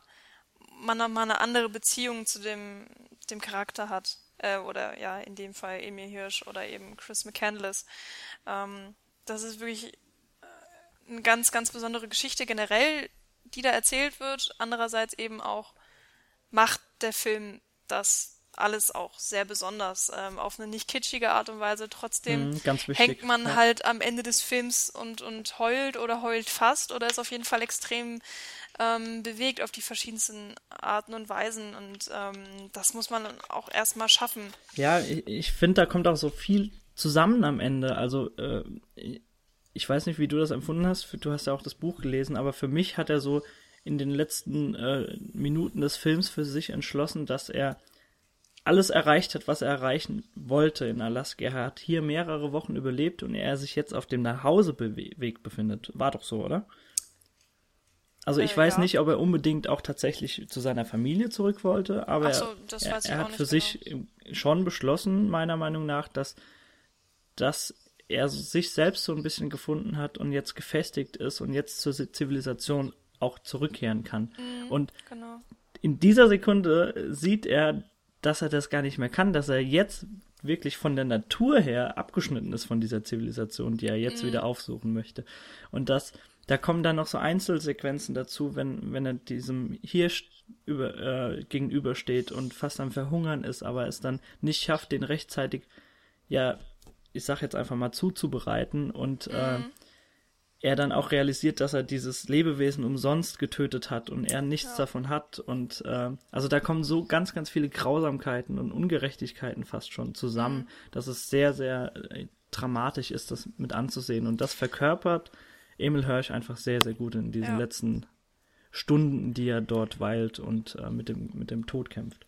man noch mal eine andere Beziehung zu dem, dem Charakter hat. Äh, oder ja, in dem Fall Emil Hirsch oder eben Chris McCandless. Ähm, das ist wirklich äh, eine ganz, ganz besondere Geschichte generell, die da erzählt wird. Andererseits eben auch macht der Film das alles auch sehr besonders, ähm, auf eine nicht kitschige Art und Weise. Trotzdem mm, wichtig, hängt man ja. halt am Ende des Films und, und heult oder heult fast oder ist auf jeden Fall extrem ähm, bewegt auf die verschiedensten Arten und Weisen und ähm, das muss man auch erstmal schaffen. Ja, ich, ich finde, da kommt auch so viel zusammen am Ende. Also äh, ich weiß nicht, wie du das empfunden hast. Du hast ja auch das Buch gelesen, aber für mich hat er so in den letzten äh, Minuten des Films für sich entschlossen, dass er alles erreicht hat, was er erreichen wollte in Alaska. Er hat hier mehrere Wochen überlebt und er sich jetzt auf dem Nachhauseweg befindet. War doch so, oder? Also ich äh, weiß ja. nicht, ob er unbedingt auch tatsächlich zu seiner Familie zurück wollte, aber so, er, er hat für genau. sich schon beschlossen, meiner Meinung nach, dass, dass er sich selbst so ein bisschen gefunden hat und jetzt gefestigt ist und jetzt zur Zivilisation auch zurückkehren kann. Mhm, und genau. in dieser Sekunde sieht er dass er das gar nicht mehr kann, dass er jetzt wirklich von der Natur her abgeschnitten ist von dieser Zivilisation, die er jetzt mhm. wieder aufsuchen möchte. Und das, da kommen dann noch so Einzelsequenzen dazu, wenn, wenn er diesem Hirsch über, äh, gegenübersteht und fast am Verhungern ist, aber es dann nicht schafft, den rechtzeitig, ja, ich sag jetzt einfach mal zuzubereiten und äh, mhm. äh, er dann auch realisiert, dass er dieses Lebewesen umsonst getötet hat und er nichts ja. davon hat. Und äh, also da kommen so ganz, ganz viele Grausamkeiten und Ungerechtigkeiten fast schon zusammen, mhm. dass es sehr, sehr äh, dramatisch ist, das mit anzusehen. Und das verkörpert Emil Hirsch einfach sehr, sehr gut in diesen ja. letzten Stunden, die er dort weilt und äh, mit, dem, mit dem Tod kämpft.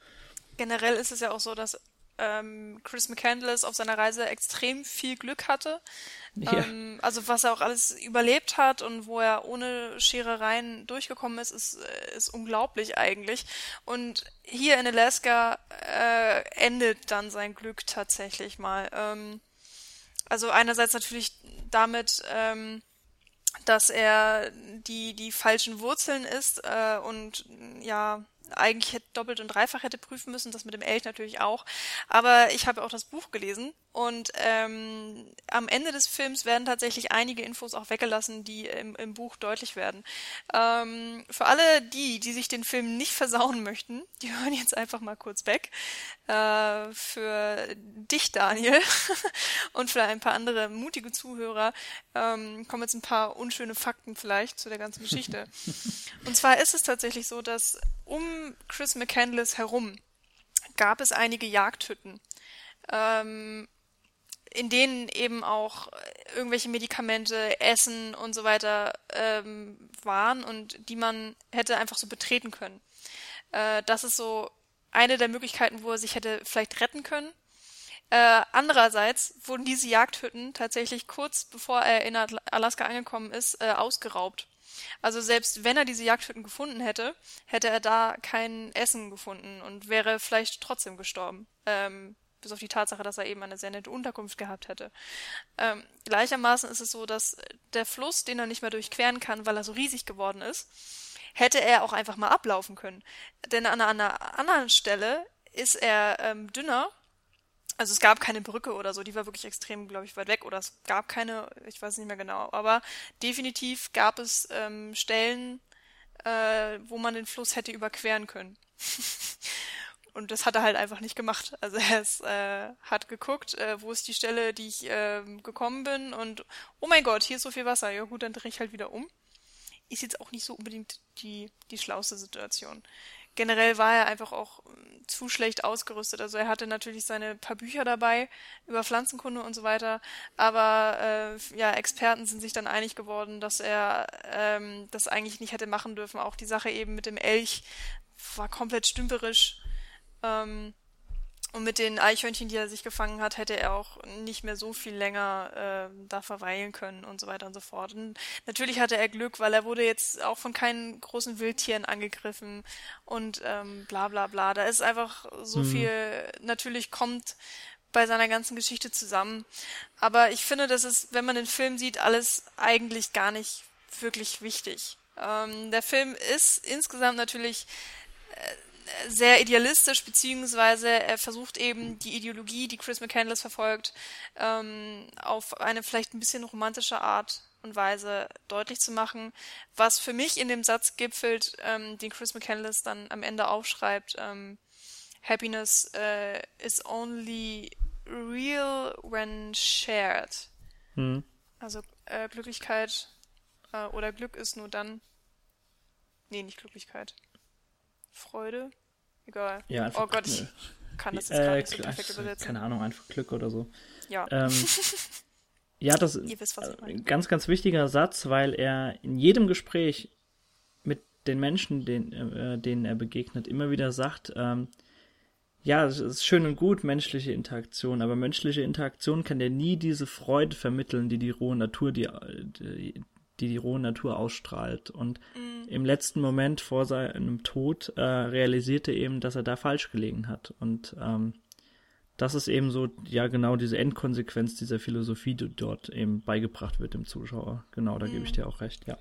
Generell ist es ja auch so, dass ähm, Chris McCandless auf seiner Reise extrem viel Glück hatte. Ja. Ähm, also was er auch alles überlebt hat und wo er ohne Scherereien durchgekommen ist, ist, äh, ist unglaublich eigentlich. Und hier in Alaska äh, endet dann sein Glück tatsächlich mal. Ähm, also einerseits natürlich damit, ähm, dass er die, die falschen Wurzeln ist äh, und ja, eigentlich hätte doppelt und dreifach hätte prüfen müssen, das mit dem Elch natürlich auch. Aber ich habe auch das Buch gelesen und ähm, am Ende des Films werden tatsächlich einige Infos auch weggelassen, die im, im Buch deutlich werden. Ähm, für alle die, die sich den Film nicht versauen möchten, die [laughs] hören jetzt einfach mal kurz weg. Äh, für dich, Daniel, [laughs] und für ein paar andere mutige Zuhörer ähm, kommen jetzt ein paar unschöne Fakten vielleicht zu der ganzen Geschichte. [laughs] und zwar ist es tatsächlich so, dass um Chris McCandless herum gab es einige Jagdhütten. Ähm, in denen eben auch irgendwelche Medikamente, Essen und so weiter ähm, waren und die man hätte einfach so betreten können. Äh, das ist so eine der Möglichkeiten, wo er sich hätte vielleicht retten können. Äh, andererseits wurden diese Jagdhütten tatsächlich kurz bevor er in Alaska angekommen ist, äh, ausgeraubt. Also selbst wenn er diese Jagdhütten gefunden hätte, hätte er da kein Essen gefunden und wäre vielleicht trotzdem gestorben. Ähm, bis auf die Tatsache, dass er eben eine sehr nette Unterkunft gehabt hätte. Ähm, gleichermaßen ist es so, dass der Fluss, den er nicht mehr durchqueren kann, weil er so riesig geworden ist, hätte er auch einfach mal ablaufen können. Denn an einer anderen Stelle ist er ähm, dünner. Also es gab keine Brücke oder so, die war wirklich extrem, glaube ich, weit weg. Oder es gab keine, ich weiß nicht mehr genau. Aber definitiv gab es ähm, Stellen, äh, wo man den Fluss hätte überqueren können. [laughs] Und das hat er halt einfach nicht gemacht. Also er ist, äh, hat geguckt, äh, wo ist die Stelle, die ich äh, gekommen bin und oh mein Gott, hier ist so viel Wasser. Ja gut, dann drehe ich halt wieder um. Ist jetzt auch nicht so unbedingt die, die schlauste Situation. Generell war er einfach auch ähm, zu schlecht ausgerüstet. Also er hatte natürlich seine paar Bücher dabei über Pflanzenkunde und so weiter, aber äh, ja, Experten sind sich dann einig geworden, dass er ähm, das eigentlich nicht hätte machen dürfen. Auch die Sache eben mit dem Elch war komplett stümperisch. Ähm, und mit den Eichhörnchen, die er sich gefangen hat, hätte er auch nicht mehr so viel länger äh, da verweilen können und so weiter und so fort. Und natürlich hatte er Glück, weil er wurde jetzt auch von keinen großen Wildtieren angegriffen und ähm, bla bla bla. Da ist einfach so mhm. viel, natürlich kommt bei seiner ganzen Geschichte zusammen. Aber ich finde, das ist, wenn man den Film sieht, alles eigentlich gar nicht wirklich wichtig. Ähm, der Film ist insgesamt natürlich äh, sehr idealistisch, beziehungsweise er versucht eben die Ideologie, die Chris McCandless verfolgt, ähm, auf eine vielleicht ein bisschen romantische Art und Weise deutlich zu machen, was für mich in dem Satz gipfelt, ähm, den Chris McCandless dann am Ende aufschreibt, ähm, Happiness uh, is only real when shared. Hm. Also äh, Glücklichkeit äh, oder Glück ist nur dann. Nee, nicht Glücklichkeit. Freude. Egal. Ja, einfach, oh Gott, ich kann das jetzt äh, nicht perfekt übersetzen. Keine Ahnung, einfach Glück oder so. Ja. Ähm, [laughs] ja, das ist ein ganz, ganz wichtiger Satz, weil er in jedem Gespräch mit den Menschen, den, äh, denen er begegnet, immer wieder sagt, ähm, ja, es ist schön und gut, menschliche Interaktion, aber menschliche Interaktion kann dir nie diese Freude vermitteln, die die rohe Natur, die, die, die rohe Natur ausstrahlt. Und mhm. im letzten Moment vor seinem Tod äh, realisierte eben, dass er da falsch gelegen hat. Und ähm, das ist eben so, ja, genau diese Endkonsequenz dieser Philosophie, die dort eben beigebracht wird dem Zuschauer. Genau, da mhm. gebe ich mhm. dir auch recht, ja.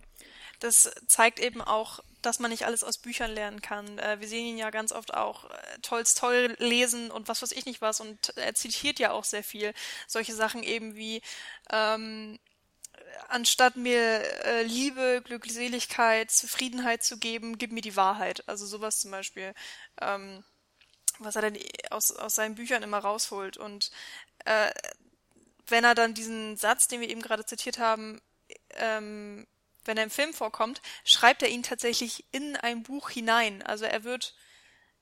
Das zeigt eben auch, dass man nicht alles aus Büchern lernen kann. Äh, wir sehen ihn ja ganz oft auch äh, Tolstoi lesen und was weiß ich nicht was und er zitiert ja auch sehr viel. Solche Sachen eben wie ähm, anstatt mir äh, Liebe, Glückseligkeit, Zufriedenheit zu geben, gib mir die Wahrheit. Also sowas zum Beispiel, ähm, was er dann aus, aus seinen Büchern immer rausholt. Und äh, wenn er dann diesen Satz, den wir eben gerade zitiert haben, ähm, wenn er im Film vorkommt, schreibt er ihn tatsächlich in ein Buch hinein. Also er wird,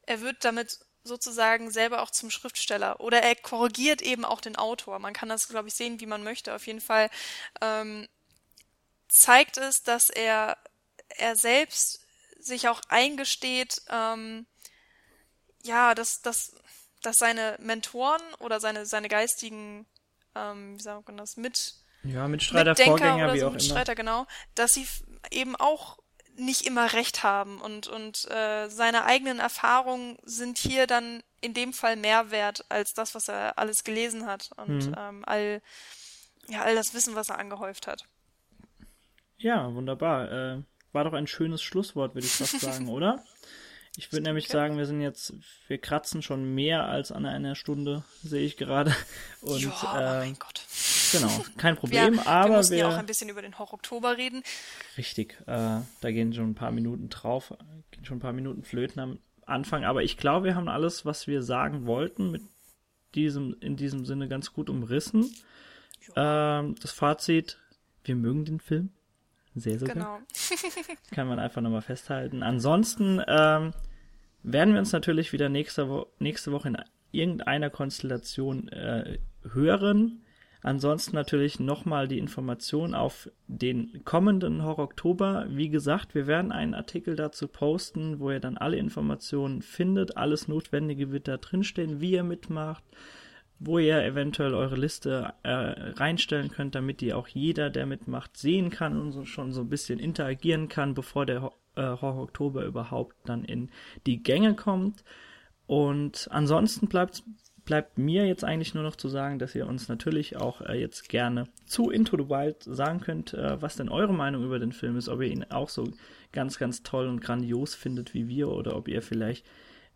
er wird damit sozusagen selber auch zum Schriftsteller oder er korrigiert eben auch den Autor. Man kann das, glaube ich, sehen, wie man möchte. Auf jeden Fall ähm, zeigt es, dass er er selbst sich auch eingesteht, ähm, ja, dass, dass, dass seine Mentoren oder seine, seine geistigen, ähm, wie sagt man das, mit ja, Mitstreiter, Mitdenker Vorgänger, oder so, wie auch Mitstreiter, immer. genau, dass sie eben auch nicht immer recht haben und, und äh, seine eigenen Erfahrungen sind hier dann in dem Fall mehr wert als das, was er alles gelesen hat und mhm. ähm, all, ja, all das Wissen, was er angehäuft hat. Ja, wunderbar. Äh, war doch ein schönes Schlusswort, würde ich fast sagen, [laughs] oder? Ich würde nämlich sagen, wir sind jetzt, wir kratzen schon mehr als an einer Stunde, sehe ich gerade. Und, ja, oh äh, mein Gott. Genau, [laughs] kein Problem. Ja, aber wir müssen wir, ja auch ein bisschen über den Horror-Oktober reden. Richtig, äh, da gehen schon ein paar Minuten drauf, gehen schon ein paar Minuten flöten am Anfang. Aber ich glaube, wir haben alles, was wir sagen wollten, mit diesem, in diesem Sinne ganz gut umrissen. Ähm, das Fazit, wir mögen den Film. Sehr sogar. Genau. [laughs] Kann man einfach nochmal festhalten. Ansonsten ähm, werden wir uns natürlich wieder nächste, Wo nächste Woche in irgendeiner Konstellation äh, hören. Ansonsten natürlich nochmal die Information auf den kommenden Horror Oktober. Wie gesagt, wir werden einen Artikel dazu posten, wo ihr dann alle Informationen findet. Alles Notwendige wird da drinstehen, wie ihr mitmacht, wo ihr eventuell eure Liste äh, reinstellen könnt, damit die auch jeder, der mitmacht, sehen kann und so schon so ein bisschen interagieren kann, bevor der äh, Horror Oktober überhaupt dann in die Gänge kommt. Und ansonsten bleibt bleibt mir jetzt eigentlich nur noch zu sagen, dass ihr uns natürlich auch äh, jetzt gerne zu Into the Wild sagen könnt, äh, was denn eure Meinung über den Film ist, ob ihr ihn auch so ganz, ganz toll und grandios findet wie wir oder ob ihr vielleicht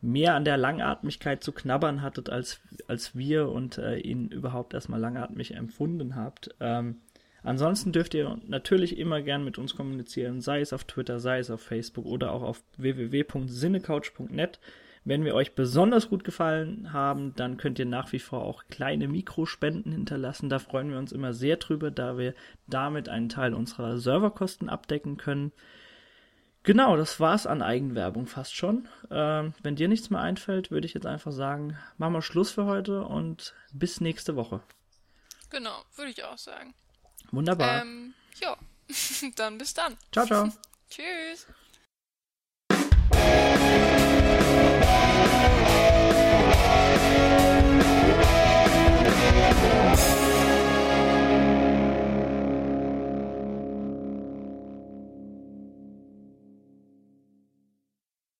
mehr an der Langatmigkeit zu knabbern hattet als, als wir und äh, ihn überhaupt erstmal langatmig empfunden habt. Ähm, ansonsten dürft ihr natürlich immer gern mit uns kommunizieren, sei es auf Twitter, sei es auf Facebook oder auch auf www.sinnecouch.net. Wenn wir euch besonders gut gefallen haben, dann könnt ihr nach wie vor auch kleine Mikrospenden hinterlassen. Da freuen wir uns immer sehr drüber, da wir damit einen Teil unserer Serverkosten abdecken können. Genau, das war's an Eigenwerbung fast schon. Ähm, wenn dir nichts mehr einfällt, würde ich jetzt einfach sagen, machen wir Schluss für heute und bis nächste Woche. Genau, würde ich auch sagen. Wunderbar. Ähm, ja, [laughs] dann bis dann. Ciao, ciao. [laughs] Tschüss.